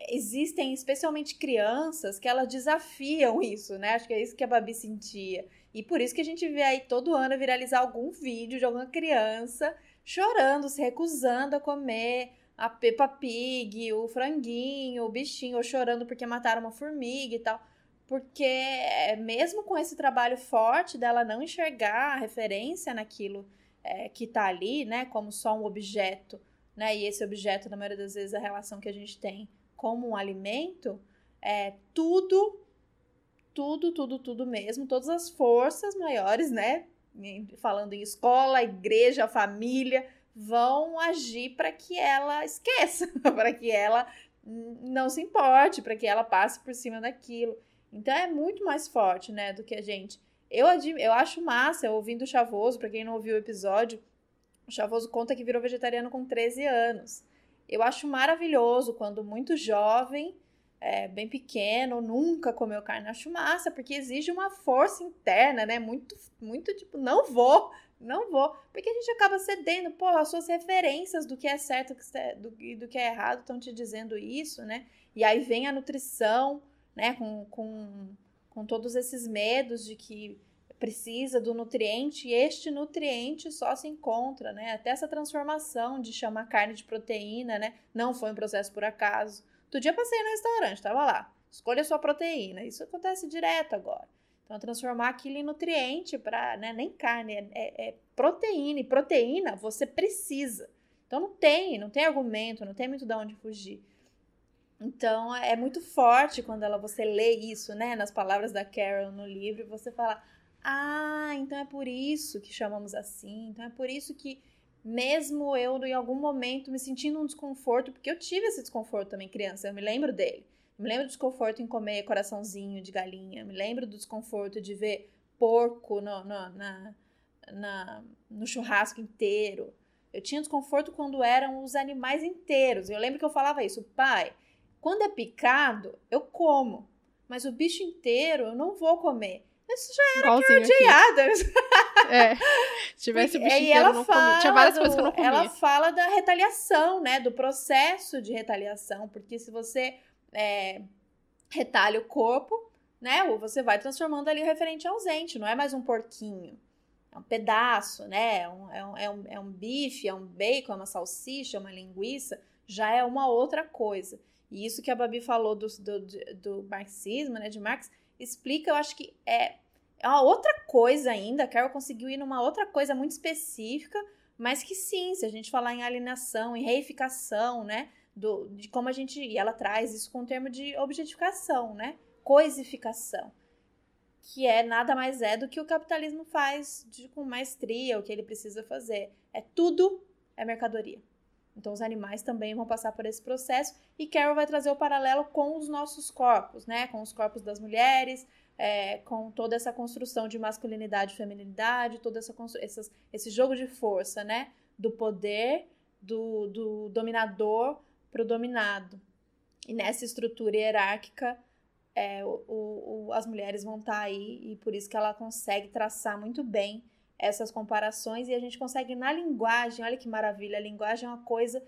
S3: existem especialmente crianças que elas desafiam isso, né? Acho que é isso que a Babi sentia. E por isso que a gente vê aí todo ano viralizar algum vídeo de alguma criança chorando, se recusando a comer a Peppa Pig, o franguinho, o bichinho, ou chorando porque mataram uma formiga e tal porque é, mesmo com esse trabalho forte dela não enxergar a referência naquilo é, que está ali, né, como só um objeto, né, e esse objeto, na maioria das vezes, a relação que a gente tem como um alimento, é tudo, tudo, tudo, tudo mesmo, todas as forças maiores, né, falando em escola, igreja, família, vão agir para que ela esqueça, para que ela não se importe, para que ela passe por cima daquilo. Então é muito mais forte, né, do que a gente. Eu, eu acho massa, ouvindo o Chavoso, para quem não ouviu o episódio, o Chavoso conta que virou vegetariano com 13 anos. Eu acho maravilhoso quando muito jovem, é, bem pequeno, nunca comeu carne. Eu acho massa, porque exige uma força interna, né? Muito, muito tipo, não vou não vou. Porque a gente acaba cedendo, pô, as suas referências do que é certo e do, do que é errado estão te dizendo isso, né? E aí vem a nutrição, né, com, com, com todos esses medos de que precisa do nutriente e este nutriente só se encontra, né? Até essa transformação de chamar carne de proteína, né? Não foi um processo por acaso. Outro dia passei no restaurante, tava lá. Escolha sua proteína. Isso acontece direto agora. Então, transformar aquilo em nutriente para, né, nem carne, é, é, é, proteína. E proteína você precisa. Então, não tem, não tem argumento, não tem muito de onde fugir. Então, é muito forte quando ela, você lê isso, né, nas palavras da Carol no livro, você fala, ah, então é por isso que chamamos assim, então é por isso que mesmo eu, em algum momento, me sentindo um desconforto, porque eu tive esse desconforto também criança, eu me lembro dele. Me lembro do desconforto em comer coraçãozinho de galinha. Me lembro do desconforto de ver porco no, no, na, na, no churrasco inteiro. Eu tinha desconforto quando eram os animais inteiros. Eu lembro que eu falava isso, pai. Quando é picado, eu como. Mas o bicho inteiro eu não vou comer. Isso já era Igualzinho que eu Adams.
S2: É. Se tivesse o bicho inteiro, ela não comia. Tinha várias do, coisas que eu não comia.
S3: Ela fala da retaliação, né? Do processo de retaliação. Porque se você é, retalha o corpo, né? Ou você vai transformando ali o referente ausente, não é mais um porquinho. É um pedaço, né? É um, é um, é um, é um bife, é um bacon, é uma salsicha, é uma linguiça, já é uma outra coisa. E isso que a Babi falou do, do, do marxismo, né? De Marx, explica, eu acho que é, é uma outra coisa ainda. A Carol conseguiu ir numa outra coisa muito específica, mas que sim, se a gente falar em alienação, em reificação, né? do, de como a gente. E ela traz isso com o termo de objetificação, né? Coisificação. Que é nada mais é do que o capitalismo faz de, com maestria, o que ele precisa fazer. É tudo é mercadoria. Então, os animais também vão passar por esse processo. E Carol vai trazer o paralelo com os nossos corpos, né? Com os corpos das mulheres, é, com toda essa construção de masculinidade e feminilidade, todo essa, essas, esse jogo de força, né? Do poder, do, do dominador para o dominado. E nessa estrutura hierárquica, é, o, o, as mulheres vão estar tá aí e por isso que ela consegue traçar muito bem essas comparações e a gente consegue na linguagem, olha que maravilha, a linguagem é uma coisa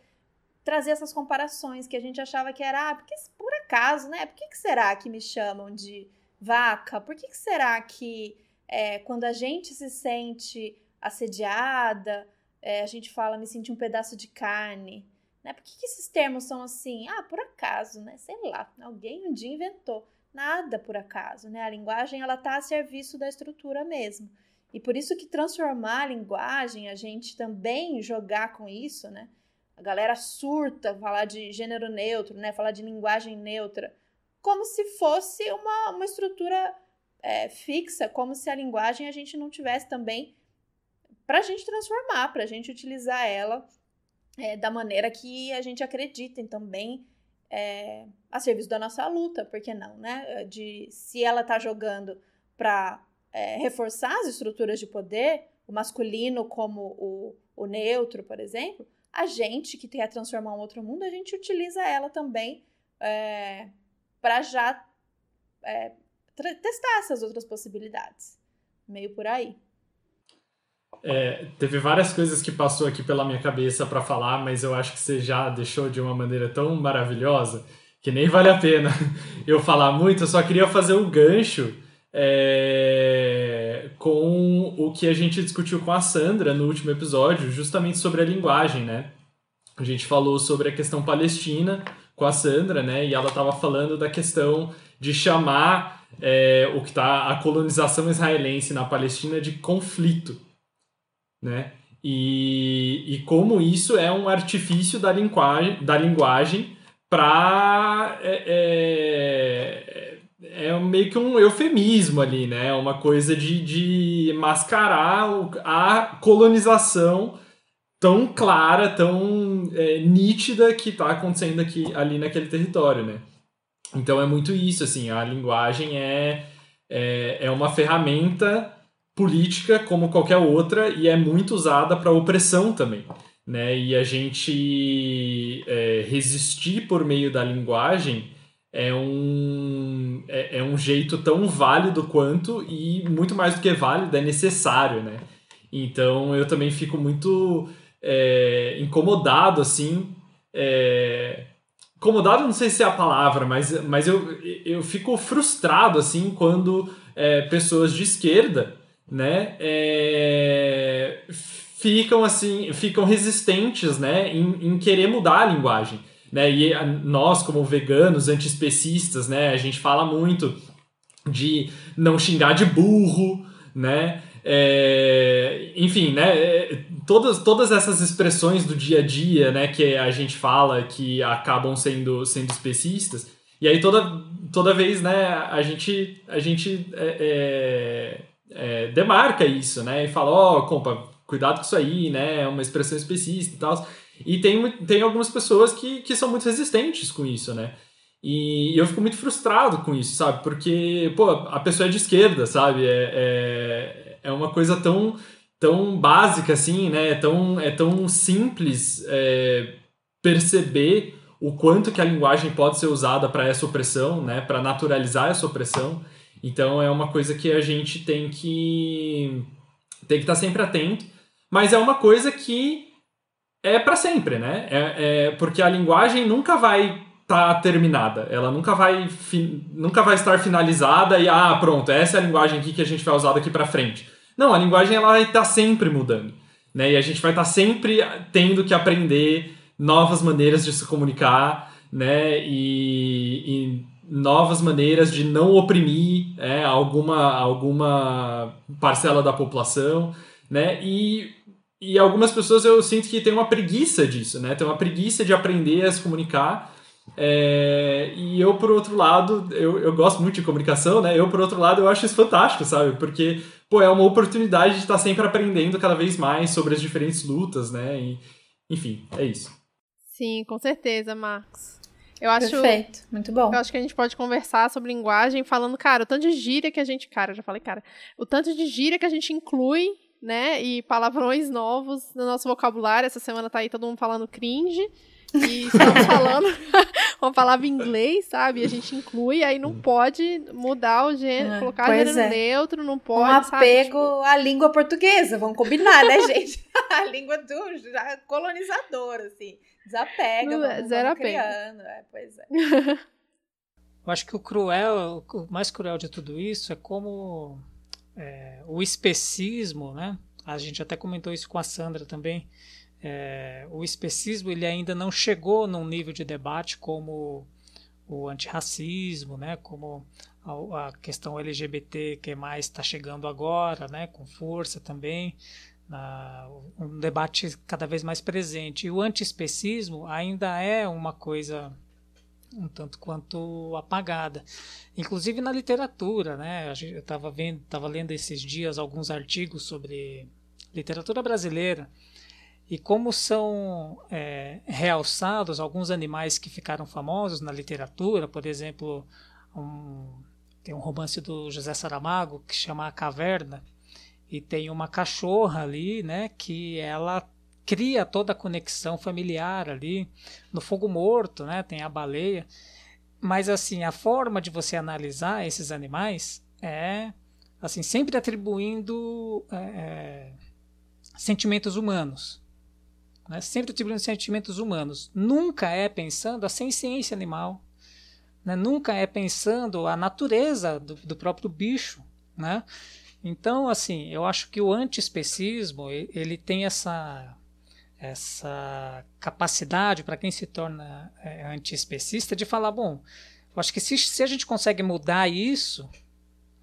S3: trazer essas comparações que a gente achava que era, ah, porque por acaso, né? Por que, que será que me chamam de vaca? Por que, que será que é, quando a gente se sente assediada, é, a gente fala me senti um pedaço de carne? Né? Por que, que esses termos são assim? Ah, por acaso, né? Sei lá, alguém um dia inventou. Nada por acaso, né? A linguagem ela está a serviço da estrutura mesmo. E por isso que transformar a linguagem, a gente também jogar com isso, né? A galera surta falar de gênero neutro, né? Falar de linguagem neutra, como se fosse uma, uma estrutura é, fixa, como se a linguagem a gente não tivesse também para a gente transformar, para a gente utilizar ela é, da maneira que a gente acredita, também é, a serviço da nossa luta, por que não, né? De se ela está jogando para é, reforçar as estruturas de poder, o masculino como o, o neutro, por exemplo, a gente que quer transformar um outro mundo, a gente utiliza ela também é, para já é, testar essas outras possibilidades. Meio por aí.
S5: É, teve várias coisas que passou aqui pela minha cabeça para falar, mas eu acho que você já deixou de uma maneira tão maravilhosa que nem vale a pena eu falar muito. Eu só queria fazer um gancho é, com o que a gente discutiu com a Sandra no último episódio, justamente sobre a linguagem, né? A gente falou sobre a questão palestina com a Sandra, né? E ela estava falando da questão de chamar é, o que tá a colonização israelense na Palestina de conflito né? E, e como isso é um artifício da linguagem, da linguagem para é, é, meio que um eufemismo ali, né? É uma coisa de, de mascarar a colonização tão clara, tão é, nítida que está acontecendo aqui ali naquele território, né? Então é muito isso, assim, a linguagem é, é, é uma ferramenta política como qualquer outra e é muito usada para opressão também. Né? E a gente é, resistir por meio da linguagem é um, é, é, um jeito tão válido quanto e muito mais do que válido, é necessário, né? Então eu também fico muito é, incomodado, assim. É, incomodado não sei se é a palavra, mas, mas eu, eu fico frustrado, assim, quando é, pessoas de esquerda, né, é, ficam, assim, ficam resistentes, né, em, em querer mudar a linguagem. Né? E nós, como veganos, antiespecistas, né, a gente fala muito de não xingar de burro, né? É, enfim, né? É, todas, todas essas expressões do dia a dia, né, que a gente fala que acabam sendo, sendo especistas. E aí toda, toda vez, né, a gente, a gente é, é, é demarca isso, né? E fala, ó, oh, compa, cuidado com isso aí, né? É uma expressão específica e tal. E tem, tem algumas pessoas que, que são muito resistentes com isso, né? E eu fico muito frustrado com isso, sabe? Porque, pô, a pessoa é de esquerda, sabe? É, é, é uma coisa tão, tão básica assim, né? É tão, é tão simples é, perceber o quanto que a linguagem pode ser usada para essa opressão, né? Para naturalizar essa opressão. Então é uma coisa que a gente tem que tem que estar tá sempre atento. Mas é uma coisa que é para sempre, né? É, é, porque a linguagem nunca vai estar tá terminada, ela nunca vai, nunca vai estar finalizada e ah, pronto, essa é a linguagem aqui que a gente vai usar daqui para frente. Não, a linguagem ela vai estar tá sempre mudando, né? E a gente vai estar tá sempre tendo que aprender novas maneiras de se comunicar, né? E, e novas maneiras de não oprimir é, alguma, alguma parcela da população, né? E e algumas pessoas eu sinto que tem uma preguiça disso, né? Tem uma preguiça de aprender a se comunicar. É, e eu, por outro lado, eu, eu gosto muito de comunicação, né? Eu, por outro lado, eu acho isso fantástico, sabe? Porque, pô, é uma oportunidade de estar sempre aprendendo cada vez mais sobre as diferentes lutas, né? E, enfim, é isso.
S2: Sim, com certeza, Marcos. Eu acho,
S3: Perfeito, muito bom.
S2: Eu acho que a gente pode conversar sobre linguagem falando, cara, o tanto de gíria que a gente. Cara, eu já falei, cara. O tanto de gíria que a gente inclui né? E palavrões novos no nosso vocabulário. Essa semana tá aí todo mundo falando cringe. E estamos falando uma palavra em inglês, sabe? A gente inclui, aí não pode mudar o gênero, é, colocar gênero é. neutro, não pode. Um
S3: apego sabe? à língua portuguesa, vamos combinar, né, gente? a língua do colonizador, assim. Desapega, não, vamos, zero vamos criando. É, pois é.
S4: Eu acho que o cruel, o mais cruel de tudo isso é como é, o especismo, né? A gente até comentou isso com a Sandra também. É, o especismo ele ainda não chegou num nível de debate como o antirracismo, né? Como a, a questão LGBT que mais está chegando agora, né? Com força também. Um debate cada vez mais presente. E o antiespecismo ainda é uma coisa um tanto quanto apagada. Inclusive na literatura, né? Eu estava vendo, estava lendo esses dias alguns artigos sobre literatura brasileira e como são é, realçados alguns animais que ficaram famosos na literatura, por exemplo, um, tem um romance do José Saramago que chama A Caverna e tem uma cachorra ali, né? Que ela cria toda a conexão familiar ali. No Fogo Morto, né, tem a baleia. Mas assim, a forma de você analisar esses animais é assim sempre atribuindo é, é sentimentos humanos. Né? Sempre atribuindo sentimentos humanos. Nunca é pensando a ciência animal. Né? Nunca é pensando a natureza do, do próprio bicho. Né? Então, assim, eu acho que o antiespecismo ele tem essa essa capacidade para quem se torna é, antiespecista de falar, bom, eu acho que se, se a gente consegue mudar isso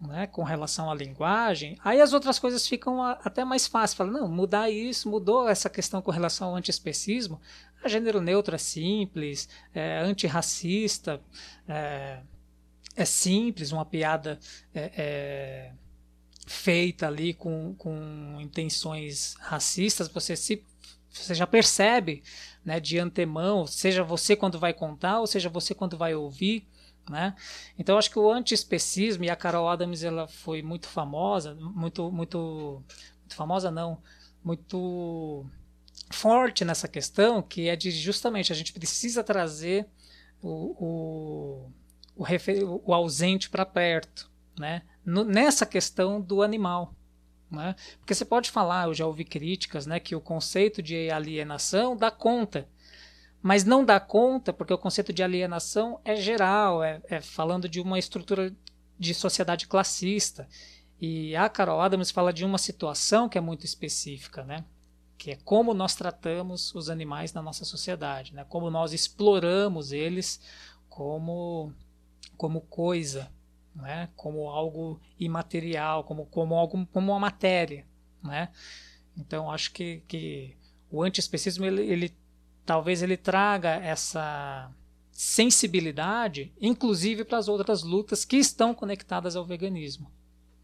S4: né, com relação à linguagem, aí as outras coisas ficam a, até mais fáceis. Fala, não, mudar isso, mudou essa questão com relação ao antiespecismo, a gênero neutro é simples, é antirracista, é, é simples, uma piada é, é, feita ali com, com intenções racistas, você se você já percebe né, de antemão, seja você quando vai contar, ou seja você quando vai ouvir. Né? Então acho que o antiespecismo e a Carol Adams ela foi muito famosa, muito, muito, muito famosa não, muito forte nessa questão, que é de justamente a gente precisa trazer o, o, o, o ausente para perto, né? No, nessa questão do animal. Né? Porque você pode falar, eu já ouvi críticas, né, que o conceito de alienação dá conta. Mas não dá conta porque o conceito de alienação é geral, é, é falando de uma estrutura de sociedade classista. E a Carol Adams fala de uma situação que é muito específica, né? que é como nós tratamos os animais na nossa sociedade, né? como nós exploramos eles como, como coisa, né? como algo imaterial, como, como, algo, como uma matéria. Né? Então, acho que, que o antiespecismo, ele, ele, talvez ele traga essa sensibilidade, inclusive para as outras lutas que estão conectadas ao veganismo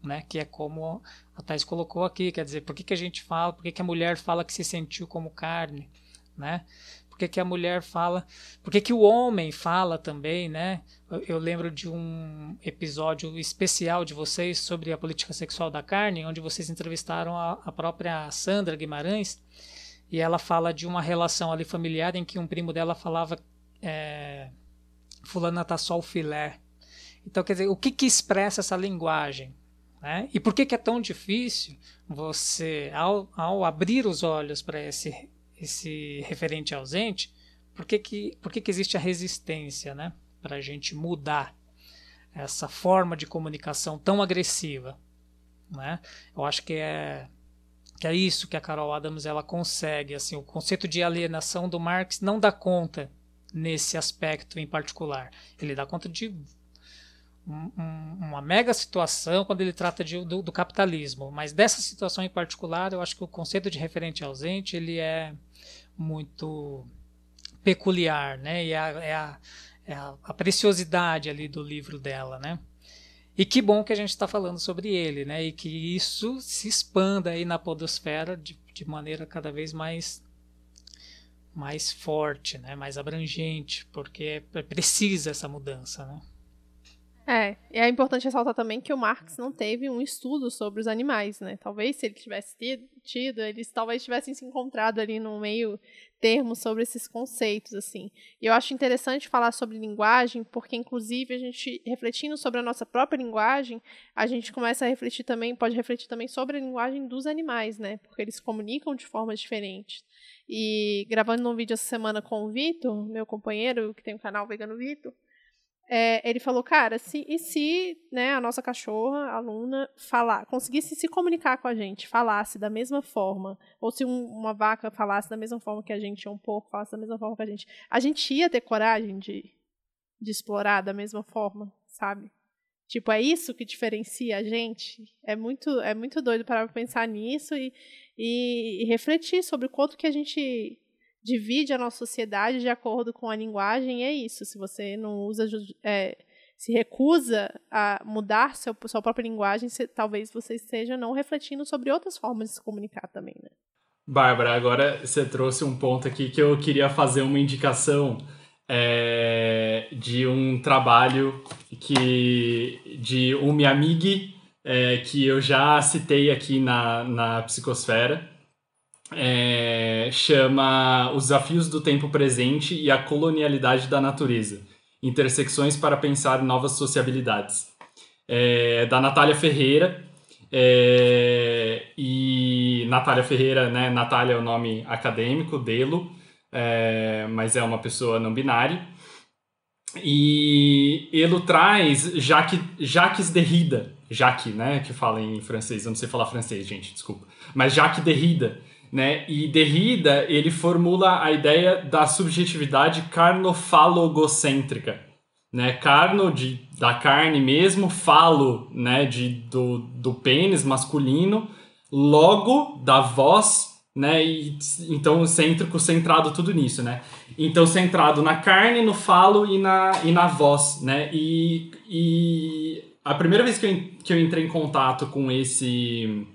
S4: né? Que é como a Thais colocou aqui, quer dizer, por que, que a gente fala, por que, que a mulher fala que se sentiu como carne, né? Por que, que a mulher fala, por que, que o homem fala também, né? Eu, lembro de um episódio especial de vocês sobre a política sexual da carne, onde vocês entrevistaram a, a própria Sandra Guimarães, e ela fala de uma relação ali familiar em que um primo dela falava é, fulana tá só o filé. Então, quer dizer, o que, que expressa essa linguagem? Né? E por que, que é tão difícil você, ao, ao abrir os olhos para esse, esse referente ausente, por que, que, por que, que existe a resistência né? Para a gente mudar essa forma de comunicação tão agressiva? Né? Eu acho que é, que é isso que a Carol Adams ela consegue. Assim, o conceito de alienação do Marx não dá conta nesse aspecto em particular. Ele dá conta de um, uma mega situação quando ele trata de, do, do, capitalismo, mas dessa situação em particular, eu acho que o conceito de referente ausente ele é muito peculiar, né? E é é a, é a preciosidade ali do livro dela, né? E que bom que a gente está falando sobre ele, né? E que isso se expanda aí na podosfera de, de maneira cada vez mais mais forte, né? Mais abrangente, porque é precisa essa mudança, né?
S2: É, e é importante ressaltar também que o Marx não teve um estudo sobre os animais, né? Talvez se ele tivesse tido, eles talvez tivessem se encontrado ali no meio termo sobre esses conceitos, assim. E eu acho interessante falar sobre linguagem, porque inclusive a gente, refletindo sobre a nossa própria linguagem, a gente começa a refletir também, pode refletir também sobre a linguagem dos animais, né? Porque eles comunicam de formas diferentes. E gravando um vídeo essa semana com o Vitor, meu companheiro, que tem o canal Vegano Vitor, é, ele falou, cara, se, e se né, a nossa cachorra, a Luna, falar, conseguisse se comunicar com a gente, falasse da mesma forma, ou se um, uma vaca falasse da mesma forma que a gente, ou um porco falasse da mesma forma que a gente, a gente ia ter coragem de, de explorar da mesma forma, sabe? Tipo, é isso que diferencia a gente. É muito, é muito doido para pensar nisso e, e, e refletir sobre o quanto que a gente divide a nossa sociedade de acordo com a linguagem, é isso. Se você não usa, é, se recusa a mudar seu, sua própria linguagem, se, talvez você esteja não refletindo sobre outras formas de se comunicar também, né?
S5: Bárbara, agora você trouxe um ponto aqui que eu queria fazer uma indicação é, de um trabalho que de um me amigue é, que eu já citei aqui na, na Psicosfera, é, chama Os Desafios do Tempo Presente e a Colonialidade da Natureza Intersecções para Pensar Novas Sociabilidades. É, da Natália Ferreira. É, e Natália Ferreira, né? Natália é o nome acadêmico, Delo, é, mas é uma pessoa não binária. E ele traz Jacques, Jacques Derrida, Jacques, né, que fala em francês, eu não sei falar francês, gente, desculpa, mas Jacques Derrida, né? E Derrida, ele formula a ideia da subjetividade carnofalogocêntrica, né? Carno de, da carne mesmo, falo, né, de, do, do pênis masculino, logo da voz, né? E, então cêntrico, centrado tudo nisso, né? Então centrado na carne, no falo e na, e na voz, né? E, e a primeira vez que eu, que eu entrei em contato com esse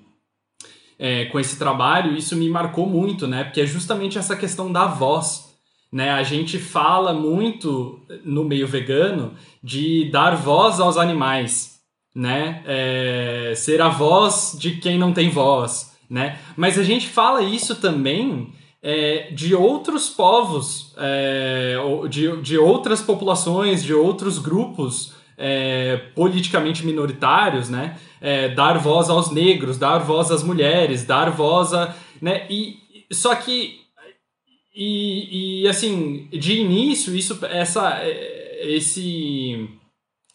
S5: é, com esse trabalho, isso me marcou muito, né? Porque é justamente essa questão da voz. Né? A gente fala muito no meio vegano de dar voz aos animais, né? É, ser a voz de quem não tem voz, né? Mas a gente fala isso também é, de outros povos, é, de, de outras populações, de outros grupos é, politicamente minoritários, né? É, dar voz aos negros, dar voz às mulheres, dar voz a. Né? E, só que. E, e assim, de início, isso, essa, esse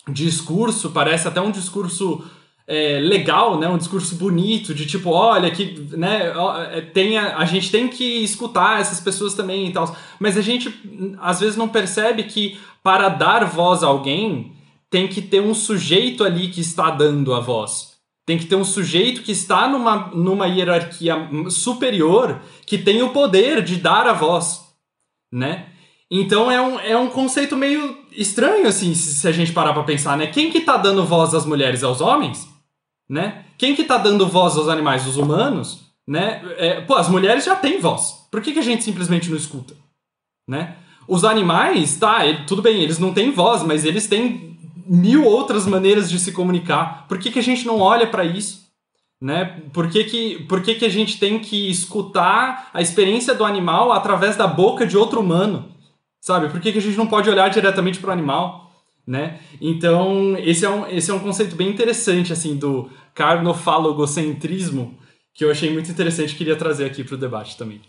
S5: discurso parece até um discurso é, legal, né? Um discurso bonito de tipo, olha que, né? É, tem a, a gente tem que escutar essas pessoas também e tal. Mas a gente às vezes não percebe que para dar voz a alguém tem que ter um sujeito ali que está dando a voz. Tem que ter um sujeito que está numa, numa hierarquia superior que tem o poder de dar a voz, né? Então é um, é um conceito meio estranho, assim, se, se a gente parar pra pensar, né? Quem que tá dando voz às mulheres aos homens? né? Quem que tá dando voz aos animais? Os humanos, né? É, pô, as mulheres já têm voz. Por que, que a gente simplesmente não escuta, né? Os animais, tá, ele, tudo bem, eles não têm voz, mas eles têm mil outras maneiras de se comunicar. Por que, que a gente não olha para isso? Né? Por, que, que, por que, que a gente tem que escutar a experiência do animal através da boca de outro humano? Sabe? Por que, que a gente não pode olhar diretamente para o animal? Né? Então, esse é, um, esse é um conceito bem interessante, assim, do carnofalogocentrismo, que eu achei muito interessante e queria trazer aqui para o debate também.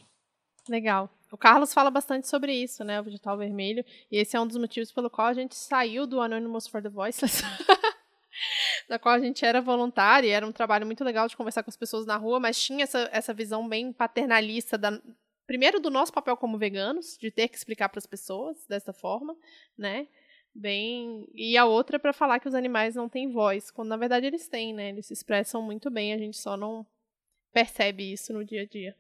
S2: Legal. O Carlos fala bastante sobre isso, né, o vegetal vermelho, e esse é um dos motivos pelo qual a gente saiu do Anonymous for the Voiceless, da qual a gente era voluntário, e era um trabalho muito legal de conversar com as pessoas na rua, mas tinha essa, essa visão bem paternalista da, primeiro do nosso papel como veganos, de ter que explicar para as pessoas dessa forma, né? bem e a outra para falar que os animais não têm voz, quando na verdade eles têm, né? Eles se expressam muito bem, a gente só não percebe isso no dia a dia.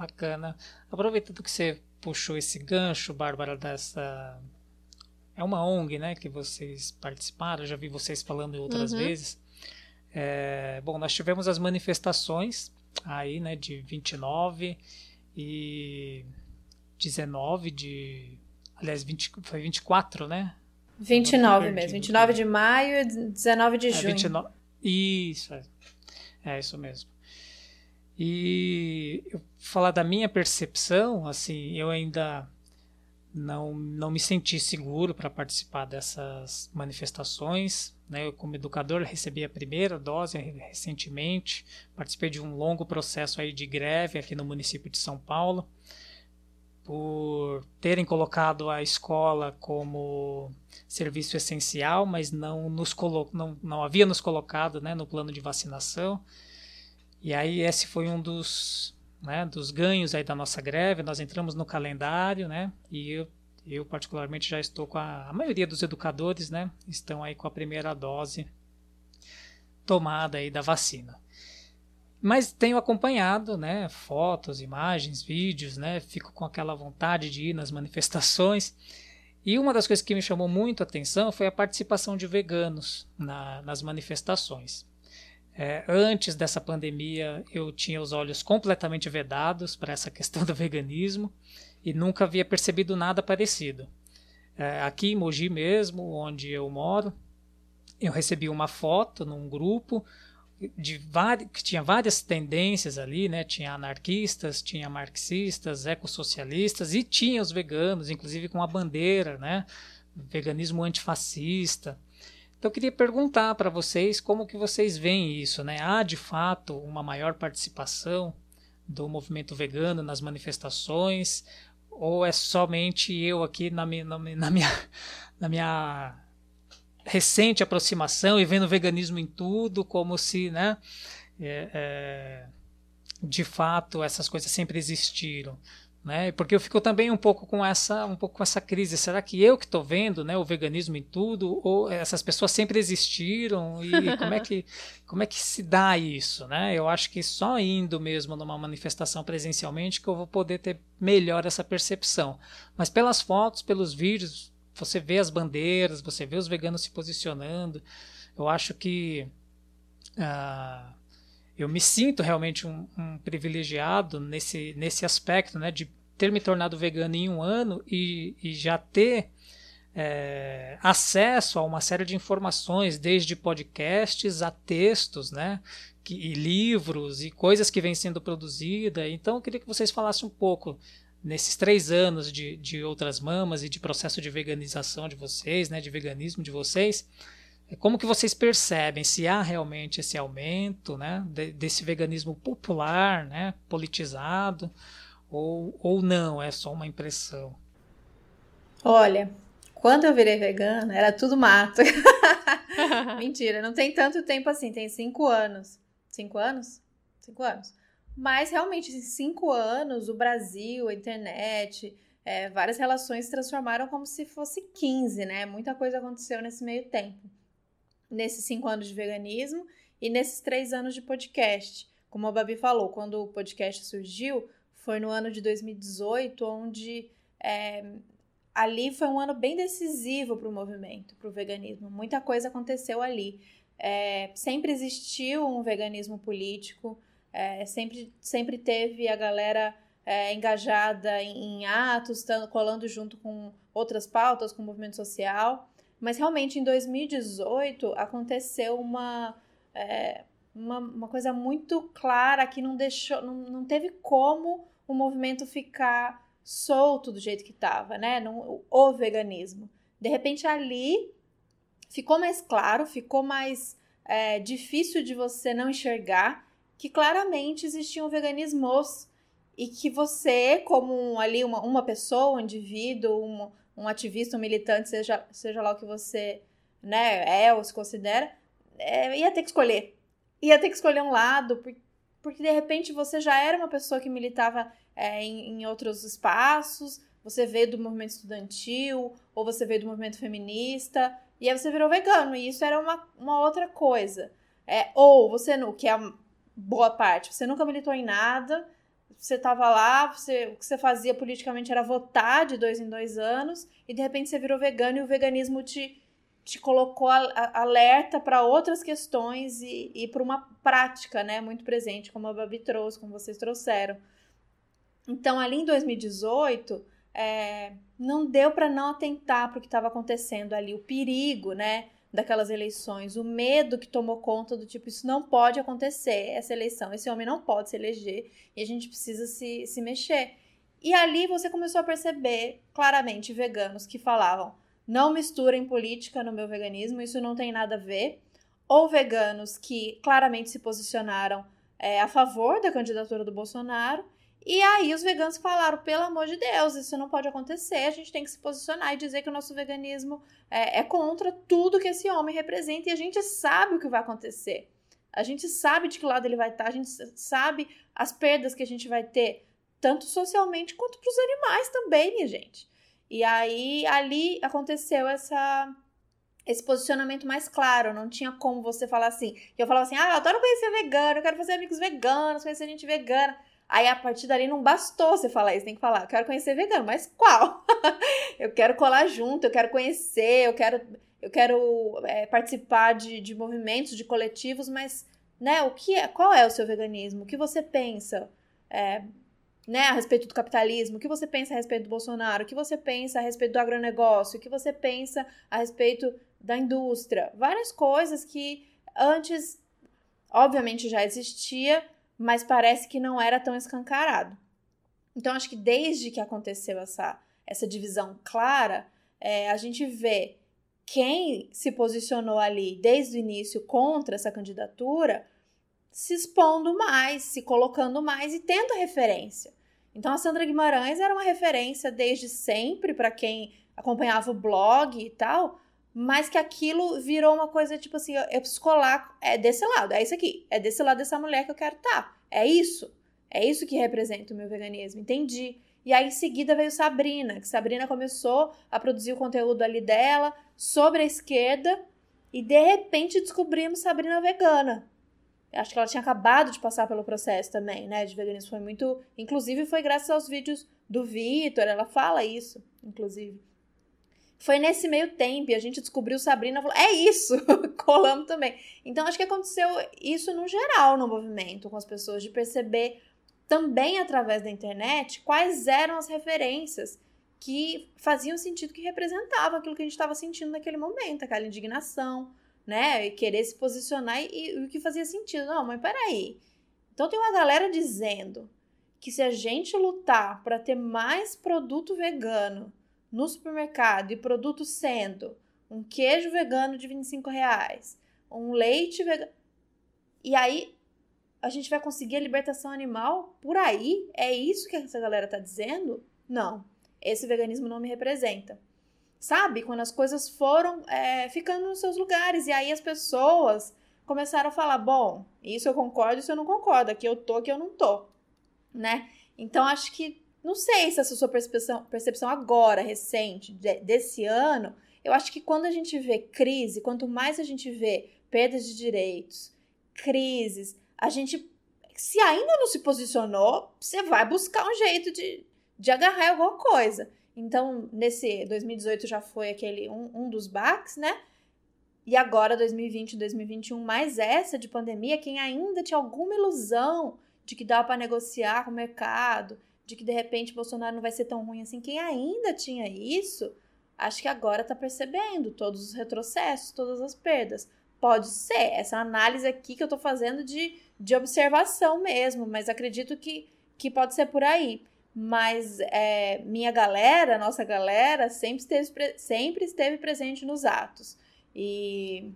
S4: Bacana. Aproveitando que você puxou esse gancho, Bárbara, dessa é uma ONG, né, que vocês participaram, já vi vocês falando outras uhum. vezes. É, bom, nós tivemos as manifestações aí, né, de 29 e 19 de Aliás, 20, foi 24, né?
S3: 29 mesmo. 29 de maio e 19 de é, junho. 29,
S4: isso, é. é isso mesmo. E eu falar da minha percepção, assim, eu ainda não, não me senti seguro para participar dessas manifestações. Né? Eu, como educador, recebi a primeira dose recentemente, participei de um longo processo aí de greve aqui no município de São Paulo por terem colocado a escola como serviço essencial, mas não nos colo não, não havia nos colocado né, no plano de vacinação. E aí esse foi um dos, né, dos ganhos aí da nossa greve. Nós entramos no calendário, né, e eu, eu particularmente já estou com a, a maioria dos educadores, né, estão aí com a primeira dose tomada aí da vacina. Mas tenho acompanhado, né, fotos, imagens, vídeos, né, fico com aquela vontade de ir nas manifestações. E uma das coisas que me chamou muito a atenção foi a participação de veganos na, nas manifestações. É, antes dessa pandemia, eu tinha os olhos completamente vedados para essa questão do veganismo e nunca havia percebido nada parecido. É, aqui em Mogi mesmo, onde eu moro, eu recebi uma foto num grupo de que tinha várias tendências ali, né? Tinha anarquistas, tinha marxistas, ecossocialistas e tinha os veganos, inclusive com a bandeira, né? Veganismo antifascista. Então eu queria perguntar para vocês como que vocês veem isso, né? Há de fato uma maior participação do movimento vegano nas manifestações ou é somente eu aqui na minha, na minha, na minha recente aproximação e vendo o veganismo em tudo, como se, né, é, é, de fato essas coisas sempre existiram. Né? Porque eu fico também um pouco com essa, um pouco com essa crise. Será que eu que estou vendo, né, o veganismo em tudo, ou essas pessoas sempre existiram e como é que, como é que se dá isso, né? Eu acho que só indo mesmo numa manifestação presencialmente que eu vou poder ter melhor essa percepção. Mas pelas fotos, pelos vídeos, você vê as bandeiras, você vê os veganos se posicionando. Eu acho que uh, eu me sinto realmente um, um, privilegiado nesse, nesse aspecto, né, de ter me tornado vegano em um ano e, e já ter é, acesso a uma série de informações, desde podcasts a textos, né, que, e livros e coisas que vêm sendo produzidas. Então, eu queria que vocês falassem um pouco nesses três anos de, de outras mamas e de processo de veganização de vocês, né, de veganismo de vocês, como que vocês percebem se há realmente esse aumento, né, de, desse veganismo popular, né, politizado, ou, ou não, é só uma impressão?
S3: Olha, quando eu virei vegana, era tudo mato. Mentira, não tem tanto tempo assim, tem cinco anos. Cinco anos? Cinco anos. Mas realmente, em cinco anos, o Brasil, a internet, é, várias relações se transformaram como se fosse 15, né? Muita coisa aconteceu nesse meio tempo. Nesses cinco anos de veganismo e nesses três anos de podcast. Como a Babi falou, quando o podcast surgiu, foi no ano de 2018, onde é, ali foi um ano bem decisivo para o movimento, para o veganismo. Muita coisa aconteceu ali. É, sempre existiu um veganismo político, é, sempre, sempre teve a galera é, engajada em, em atos, colando junto com outras pautas, com o movimento social. Mas realmente em 2018 aconteceu uma, é, uma, uma, coisa muito clara que não deixou, não, não teve como o movimento ficar solto do jeito que estava, né? Não, o veganismo. De repente ali ficou mais claro, ficou mais é, difícil de você não enxergar que claramente existiam veganismos e que você, como um, ali uma, uma pessoa, um indivíduo, um ativista, um militante, seja, seja lá o que você né, é ou se considera, é, ia ter que escolher. Ia ter que escolher um lado, porque, porque de repente você já era uma pessoa que militava é, em, em outros espaços, você veio do movimento estudantil, ou você veio do movimento feminista, e aí você virou vegano, e isso era uma, uma outra coisa. É, ou você, o que é boa parte. Você nunca militou em nada, você estava lá, você, o que você fazia politicamente era votar de dois em dois anos, e de repente você virou vegano e o veganismo te, te colocou a, a, alerta para outras questões e, e para uma prática né, muito presente, como a Babi trouxe, como vocês trouxeram. Então, ali em 2018, é, não deu para não atentar para o que estava acontecendo ali, o perigo, né? Daquelas eleições, o medo que tomou conta do tipo, isso não pode acontecer, essa eleição, esse homem não pode se eleger e a gente precisa se, se mexer. E ali você começou a perceber claramente veganos que falavam: não misturem política no meu veganismo, isso não tem nada a ver. Ou veganos que claramente se posicionaram é, a favor da candidatura do Bolsonaro e aí os veganos falaram, pelo amor de Deus, isso não pode acontecer, a gente tem que se posicionar e dizer que o nosso veganismo é, é contra tudo que esse homem representa e a gente sabe o que vai acontecer. A gente sabe de que lado ele vai estar, a gente sabe as perdas que a gente vai ter, tanto socialmente quanto para os animais também, minha gente. E aí ali aconteceu essa esse posicionamento mais claro, não tinha como você falar assim. Eu falava assim: "Ah, eu adoro conhecer vegano, eu quero fazer amigos veganos, conhecer gente vegana". Aí a partir dali não bastou você falar isso, tem que falar, quero conhecer vegano, mas qual? eu quero colar junto, eu quero conhecer, eu quero, eu quero é, participar de, de movimentos, de coletivos, mas né, o que é, qual é o seu veganismo? O que você pensa é, né, a respeito do capitalismo? O que você pensa a respeito do Bolsonaro? O que você pensa a respeito do agronegócio? O que você pensa a respeito da indústria? Várias coisas que antes, obviamente, já existia, mas parece que não era tão escancarado. Então, acho que desde que aconteceu essa, essa divisão clara, é, a gente vê quem se posicionou ali desde o início contra essa candidatura se expondo mais, se colocando mais e tendo referência. Então, a Sandra Guimarães era uma referência desde sempre para quem acompanhava o blog e tal, mas que aquilo virou uma coisa tipo assim, eu, eu preciso colar, é desse lado, é isso aqui, é desse lado dessa mulher que eu quero estar. Tá. É isso. É isso que representa o meu veganismo. Entendi. E aí em seguida veio Sabrina, que Sabrina começou a produzir o conteúdo ali dela sobre a esquerda e de repente descobrimos Sabrina vegana. Acho que ela tinha acabado de passar pelo processo também, né, de veganismo. Foi muito, inclusive foi graças aos vídeos do Vitor, ela fala isso, inclusive. Foi nesse meio tempo, a gente descobriu Sabrina falou: é isso, colamos também. Então acho que aconteceu isso no geral no movimento, com as pessoas, de perceber também através da internet quais eram as referências que faziam sentido, que representavam aquilo que a gente estava sentindo naquele momento, aquela indignação, né? E querer se posicionar e o que fazia sentido. Não, mas peraí. Então tem uma galera dizendo que se a gente lutar para ter mais produto vegano no supermercado e produto sendo um queijo vegano de 25 reais, um leite vegano. E aí a gente vai conseguir a libertação animal por aí? É isso que essa galera tá dizendo? Não. Esse veganismo não me representa. Sabe? Quando as coisas foram é, ficando nos seus lugares. E aí as pessoas começaram a falar: bom, isso eu concordo, isso eu não concordo. Aqui eu tô, aqui eu não tô. Né? Então acho que. Não sei se essa sua percepção, percepção agora, recente, de, desse ano, eu acho que quando a gente vê crise, quanto mais a gente vê perdas de direitos, crises, a gente, se ainda não se posicionou, você vai buscar um jeito de, de agarrar alguma coisa. Então, nesse 2018 já foi aquele um, um dos baques, né? E agora, 2020 2021, mais essa de pandemia, quem ainda tinha alguma ilusão de que dava para negociar com o mercado, de que de repente Bolsonaro não vai ser tão ruim assim, quem ainda tinha isso, acho que agora está percebendo todos os retrocessos, todas as perdas. Pode ser, essa análise aqui que eu estou fazendo de, de observação mesmo, mas acredito que, que pode ser por aí. Mas é, minha galera, nossa galera, sempre esteve, sempre esteve presente nos atos. E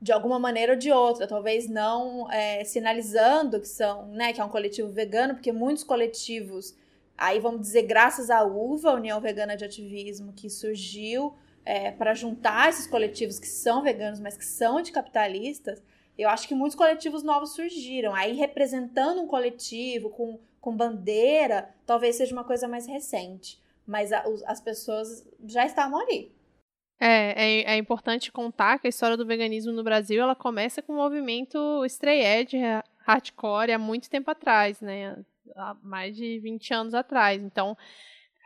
S3: de alguma maneira ou de outra, talvez não é, sinalizando que são, né, que é um coletivo vegano, porque muitos coletivos, aí vamos dizer, graças à UVA, União Vegana de Ativismo, que surgiu é, para juntar esses coletivos que são veganos, mas que são anticapitalistas, eu acho que muitos coletivos novos surgiram. Aí representando um coletivo com, com bandeira, talvez seja uma coisa mais recente. Mas a, as pessoas já estavam ali.
S2: É, é, é, importante contar que a história do veganismo no Brasil ela começa com o movimento stray edge hardcore há muito tempo atrás, né? Há mais de 20 anos atrás. Então,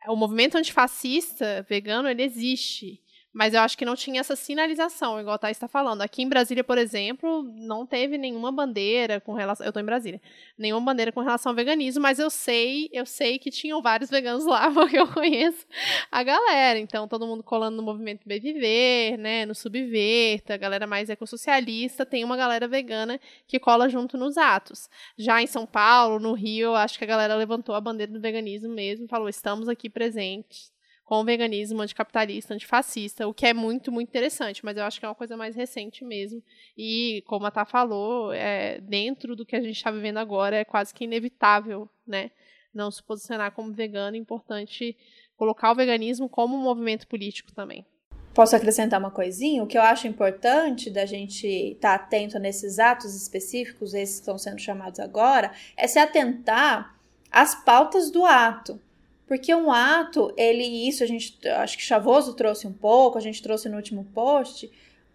S2: o movimento antifascista vegano ele existe. Mas eu acho que não tinha essa sinalização, igual a Thais está falando. Aqui em Brasília, por exemplo, não teve nenhuma bandeira com relação. Eu estou em Brasília. Nenhuma bandeira com relação ao veganismo, mas eu sei, eu sei que tinham vários veganos lá, porque eu conheço a galera. Então, todo mundo colando no movimento Bem Viver, né? No Subverta, a galera mais ecossocialista, tem uma galera vegana que cola junto nos atos. Já em São Paulo, no Rio, acho que a galera levantou a bandeira do veganismo mesmo, falou: estamos aqui presentes com o veganismo anticapitalista, antifascista, o que é muito, muito interessante, mas eu acho que é uma coisa mais recente mesmo. E, como a Tá falou, é, dentro do que a gente está vivendo agora, é quase que inevitável, né? Não se posicionar como vegano, é importante colocar o veganismo como um movimento político também.
S3: Posso acrescentar uma coisinha? O que eu acho importante da gente estar tá atento nesses atos específicos, esses que estão sendo chamados agora, é se atentar às pautas do ato. Porque um ato, ele, isso a gente, acho que Chavoso trouxe um pouco, a gente trouxe no último post,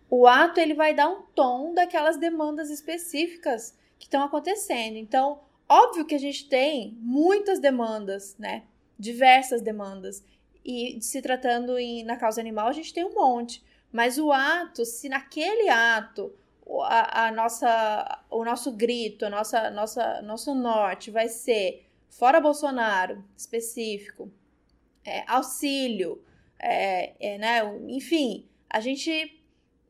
S3: o ato ele vai dar um tom daquelas demandas específicas que estão acontecendo. Então, óbvio que a gente tem muitas demandas, né? Diversas demandas. E se tratando em, na causa animal, a gente tem um monte. Mas o ato, se naquele ato a, a nossa, o nosso grito, a nossa, nossa, nosso norte vai ser fora Bolsonaro, específico, é, auxílio, é, é, né, enfim, a gente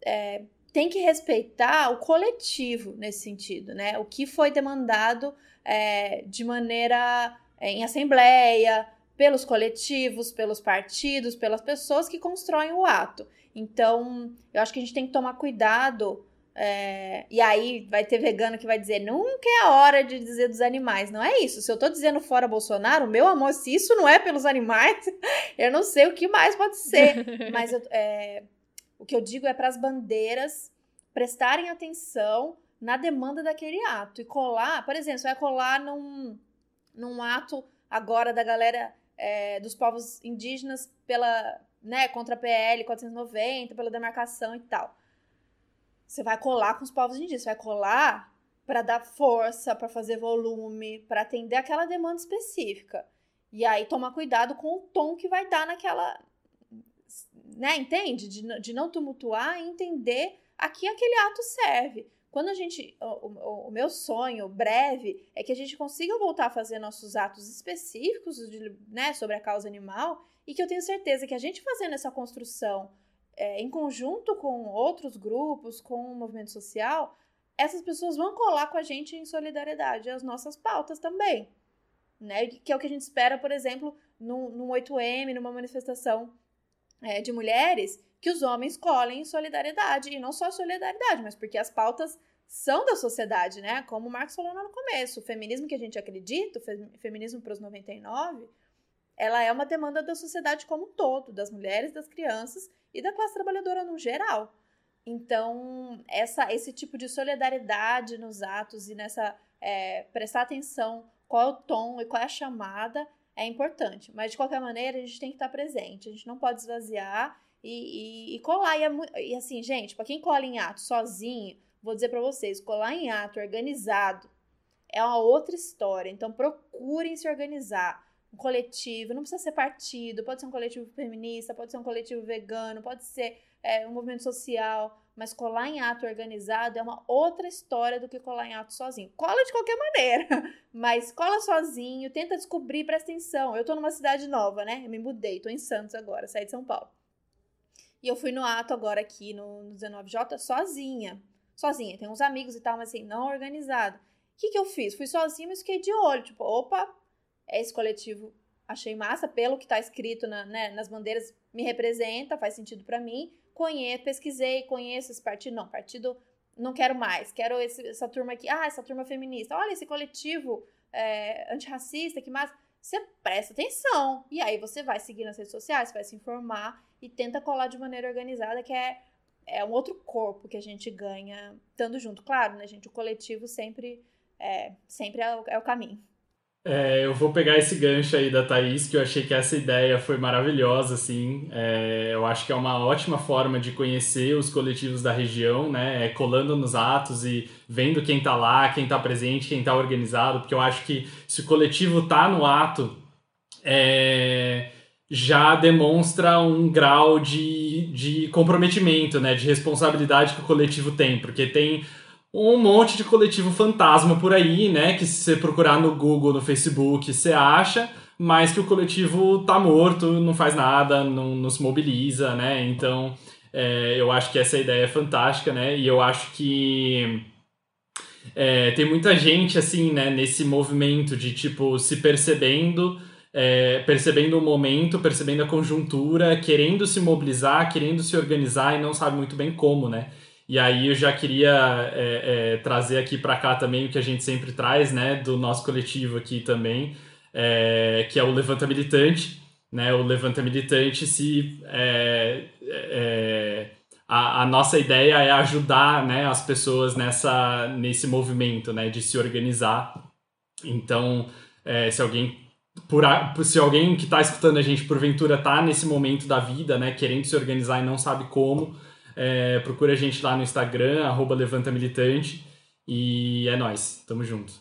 S3: é, tem que respeitar o coletivo nesse sentido, né? O que foi demandado é, de maneira é, em assembleia, pelos coletivos, pelos partidos, pelas pessoas que constroem o ato. Então, eu acho que a gente tem que tomar cuidado é, e aí vai ter vegano que vai dizer nunca é a hora de dizer dos animais. Não é isso. Se eu tô dizendo fora Bolsonaro, meu amor, se isso não é pelos animais, eu não sei o que mais pode ser. Mas eu, é, o que eu digo é para as bandeiras prestarem atenção na demanda daquele ato e colar, por exemplo, você vai colar num, num ato agora da galera é, dos povos indígenas pela, né, contra a PL 490, pela demarcação e tal. Você vai colar com os povos indígenas, você vai colar para dar força, para fazer volume, para atender aquela demanda específica. E aí tomar cuidado com o tom que vai dar naquela. Né, entende? De, de não tumultuar e entender a que aquele ato serve. Quando a gente. O, o, o, meu sonho breve é que a gente consiga voltar a fazer nossos atos específicos de, né, sobre a causa animal e que eu tenho certeza que a gente fazendo essa construção é, em conjunto com outros grupos, com o movimento social, essas pessoas vão colar com a gente em solidariedade as nossas pautas também. né? Que é o que a gente espera, por exemplo, num, num 8M, numa manifestação é, de mulheres, que os homens colhem solidariedade. E não só solidariedade, mas porque as pautas são da sociedade, né? Como o Marcos falou no começo, o feminismo que a gente acredita, o feminismo para os 99, ela é uma demanda da sociedade como um todo, das mulheres, das crianças e da classe trabalhadora no geral. Então, essa, esse tipo de solidariedade nos atos e nessa é, prestar atenção qual é o tom e qual é a chamada é importante. Mas, de qualquer maneira, a gente tem que estar presente. A gente não pode esvaziar e, e, e colar. E, é, e, assim, gente, para quem cola em ato sozinho, vou dizer para vocês, colar em ato organizado é uma outra história. Então, procurem se organizar. Um coletivo, não precisa ser partido, pode ser um coletivo feminista, pode ser um coletivo vegano, pode ser é, um movimento social, mas colar em ato organizado é uma outra história do que colar em ato sozinho. Cola de qualquer maneira, mas cola sozinho, tenta descobrir, presta atenção. Eu tô numa cidade nova, né? Eu me mudei, tô em Santos agora, saí de São Paulo. E eu fui no ato agora aqui no, no 19J sozinha. Sozinha, tem uns amigos e tal, mas assim, não organizado. O que, que eu fiz? Fui sozinha, mas fiquei de olho. Tipo, opa, esse coletivo achei massa, pelo que tá escrito na, né, nas bandeiras, me representa, faz sentido para mim conheço, pesquisei, conheço esse partido. Não, partido não quero mais. Quero esse, essa turma aqui. Ah, essa turma feminista. Olha esse coletivo é, antirracista, que mais. Você presta atenção. E aí você vai seguir nas redes sociais, vai se informar e tenta colar de maneira organizada, que é, é um outro corpo que a gente ganha estando junto. Claro, né, gente? O coletivo sempre é, sempre é o, é o caminho.
S5: É, eu vou pegar esse gancho aí da Thaís, que eu achei que essa ideia foi maravilhosa, assim. É, eu acho que é uma ótima forma de conhecer os coletivos da região, né? É, colando nos atos e vendo quem tá lá, quem tá presente, quem tá organizado, porque eu acho que se o coletivo tá no ato, é, já demonstra um grau de, de comprometimento, né? De responsabilidade que o coletivo tem, porque tem um monte de coletivo fantasma por aí, né? Que se você procurar no Google, no Facebook, você acha, mas que o coletivo tá morto, não faz nada, não, não se mobiliza, né? Então, é, eu acho que essa ideia é fantástica, né? E eu acho que é, tem muita gente, assim, né, nesse movimento de, tipo, se percebendo. É, percebendo o momento, percebendo a conjuntura, querendo se mobilizar, querendo se organizar e não sabe muito bem como, né? E aí eu já queria é, é, trazer aqui para cá também o que a gente sempre traz, né, do nosso coletivo aqui também, é, que é o Levanta Militante, né, o Levanta Militante se é, é, a, a, nossa ideia é ajudar, né, as pessoas nessa nesse movimento, né, de se organizar. Então, é, se alguém por, se alguém que está escutando a gente porventura está nesse momento da vida, né, querendo se organizar e não sabe como, é, procura a gente lá no Instagram, arroba Levanta Militante. E é nós, tamo junto.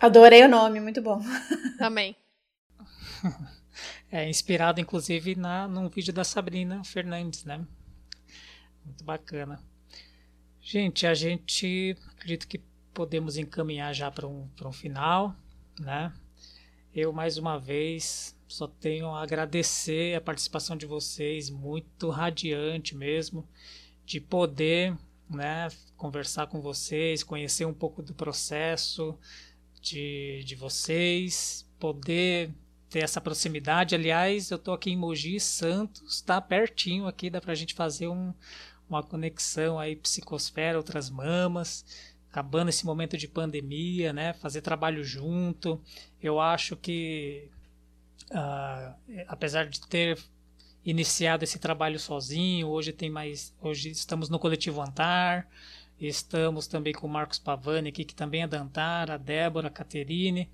S3: Adorei o nome, muito bom.
S2: Também.
S4: É inspirado, inclusive, na, num vídeo da Sabrina Fernandes, né? Muito bacana. Gente, a gente acredito que podemos encaminhar já para um, um final, né? Eu, mais uma vez, só tenho a agradecer a participação de vocês, muito radiante mesmo, de poder né, conversar com vocês, conhecer um pouco do processo de, de vocês, poder ter essa proximidade. Aliás, eu estou aqui em Mogi Santos, está pertinho aqui, dá para a gente fazer um, uma conexão aí psicosfera, outras mamas, acabando esse momento de pandemia, né? Fazer trabalho junto. Eu acho que uh, apesar de ter iniciado esse trabalho sozinho, hoje tem mais, hoje estamos no coletivo Antar, estamos também com o Marcos Pavani aqui, que também é da Antar, a Débora, a Caterine,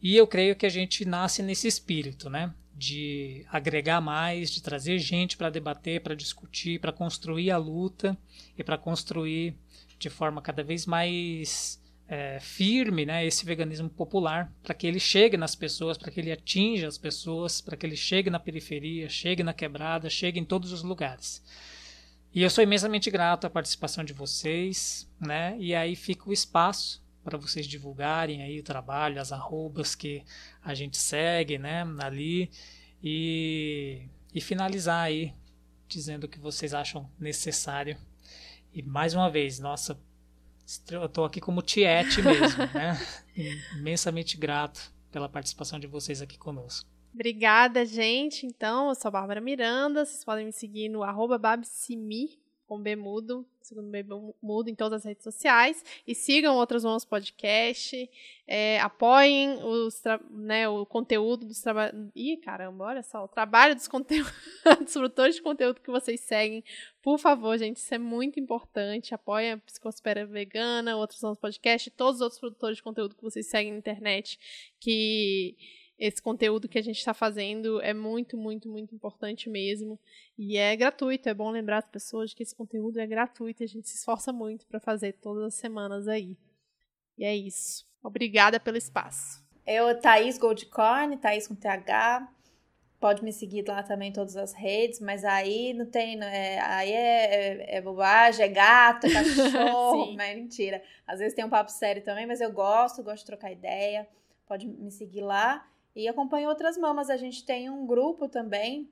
S4: e eu creio que a gente nasce nesse espírito, né? De agregar mais, de trazer gente para debater, para discutir, para construir a luta e para construir de forma cada vez mais é, firme né, esse veganismo popular, para que ele chegue nas pessoas, para que ele atinja as pessoas, para que ele chegue na periferia, chegue na quebrada, chegue em todos os lugares. E eu sou imensamente grato à participação de vocês, né? E aí fica o espaço para vocês divulgarem aí o trabalho, as arrobas que a gente segue, né, ali e, e finalizar aí dizendo o que vocês acham necessário. E mais uma vez, nossa, estou aqui como Tiete mesmo, né? Imensamente grato pela participação de vocês aqui conosco.
S2: Obrigada, gente. Então, eu sou a Bárbara Miranda. Vocês podem me seguir no arroba babsimi, com B mudo, segundo B mudo, em todas as redes sociais. E sigam Outras Mãos Podcast. É, apoiem os né, o conteúdo dos trabalhos. Ih, caramba, olha só. O trabalho dos, conteúdos, dos produtores de conteúdo que vocês seguem. Por favor, gente, isso é muito importante. Apoiem a Psicosfera Vegana, Outros Mãos Podcast, todos os outros produtores de conteúdo que vocês seguem na internet que esse conteúdo que a gente está fazendo é muito, muito, muito importante mesmo. E é gratuito, é bom lembrar as pessoas que esse conteúdo é gratuito e a gente se esforça muito para fazer todas as semanas aí. E é isso. Obrigada pelo espaço.
S3: Eu, Thaís Goldcorn, Thaís com TH. Pode me seguir lá também em todas as redes, mas aí não tem. É, aí é, é, é, bobagem, é gato, é cachorro, mas é mentira. Às vezes tem um papo sério também, mas eu gosto, gosto de trocar ideia. Pode me seguir lá. E acompanho outras mamas. A gente tem um grupo também,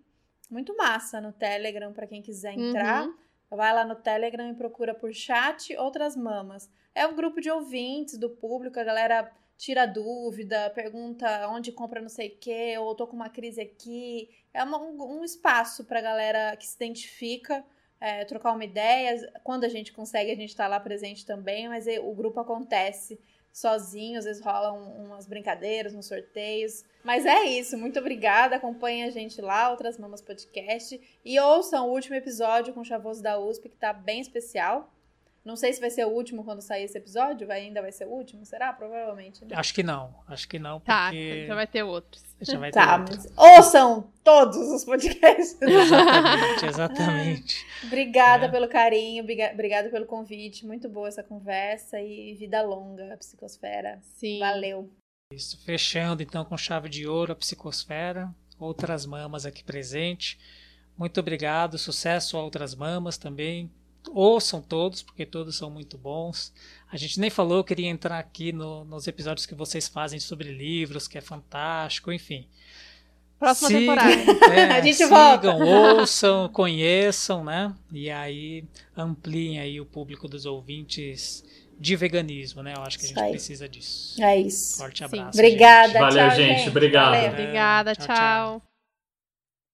S3: muito massa no Telegram, para quem quiser entrar. Uhum. Vai lá no Telegram e procura por chat Outras Mamas. É um grupo de ouvintes do público, a galera tira dúvida, pergunta onde compra não sei o quê, ou tô com uma crise aqui. É um, um, espaço pra galera que se identifica, é, trocar uma ideia. Quando a gente consegue, a gente tá lá presente também, mas o grupo acontece sozinho, às vezes rolam umas brincadeiras, uns sorteios. Mas é isso, muito obrigada. Acompanhe a gente lá, Outras Mamas Podcast. E ouçam o último episódio com o Chavoso da USP, que tá bem especial. Não sei se vai ser o último quando sair esse episódio, vai, ainda vai ser o último, será? Provavelmente. Né?
S4: Acho que não, acho que não,
S2: tá,
S4: porque...
S2: Tá, já vai ter outros.
S4: Já vai
S3: tá,
S4: ter outros.
S3: ouçam todos os podcasts.
S4: Exatamente, exatamente.
S3: obrigada é. pelo carinho, obrigada pelo convite, muito boa essa conversa e vida longa a psicosfera.
S2: Sim.
S3: Valeu.
S4: Isso, fechando então com chave de ouro a psicosfera, outras mamas aqui presente. Muito obrigado, sucesso a outras mamas também ouçam todos, porque todos são muito bons. A gente nem falou, eu queria entrar aqui no, nos episódios que vocês fazem sobre livros, que é fantástico, enfim.
S2: Próxima sigam, temporada.
S3: É, a gente
S4: sigam,
S3: volta.
S4: ouçam, conheçam, né? E aí ampliem aí o público dos ouvintes de veganismo, né? Eu acho que a gente
S3: aí.
S4: precisa disso.
S3: É isso.
S4: Forte abraço.
S3: Sim. Obrigada,
S5: Valeu,
S3: tchau,
S5: gente.
S3: gente.
S5: Obrigado.
S2: Valeu. Obrigada, tchau. tchau. tchau.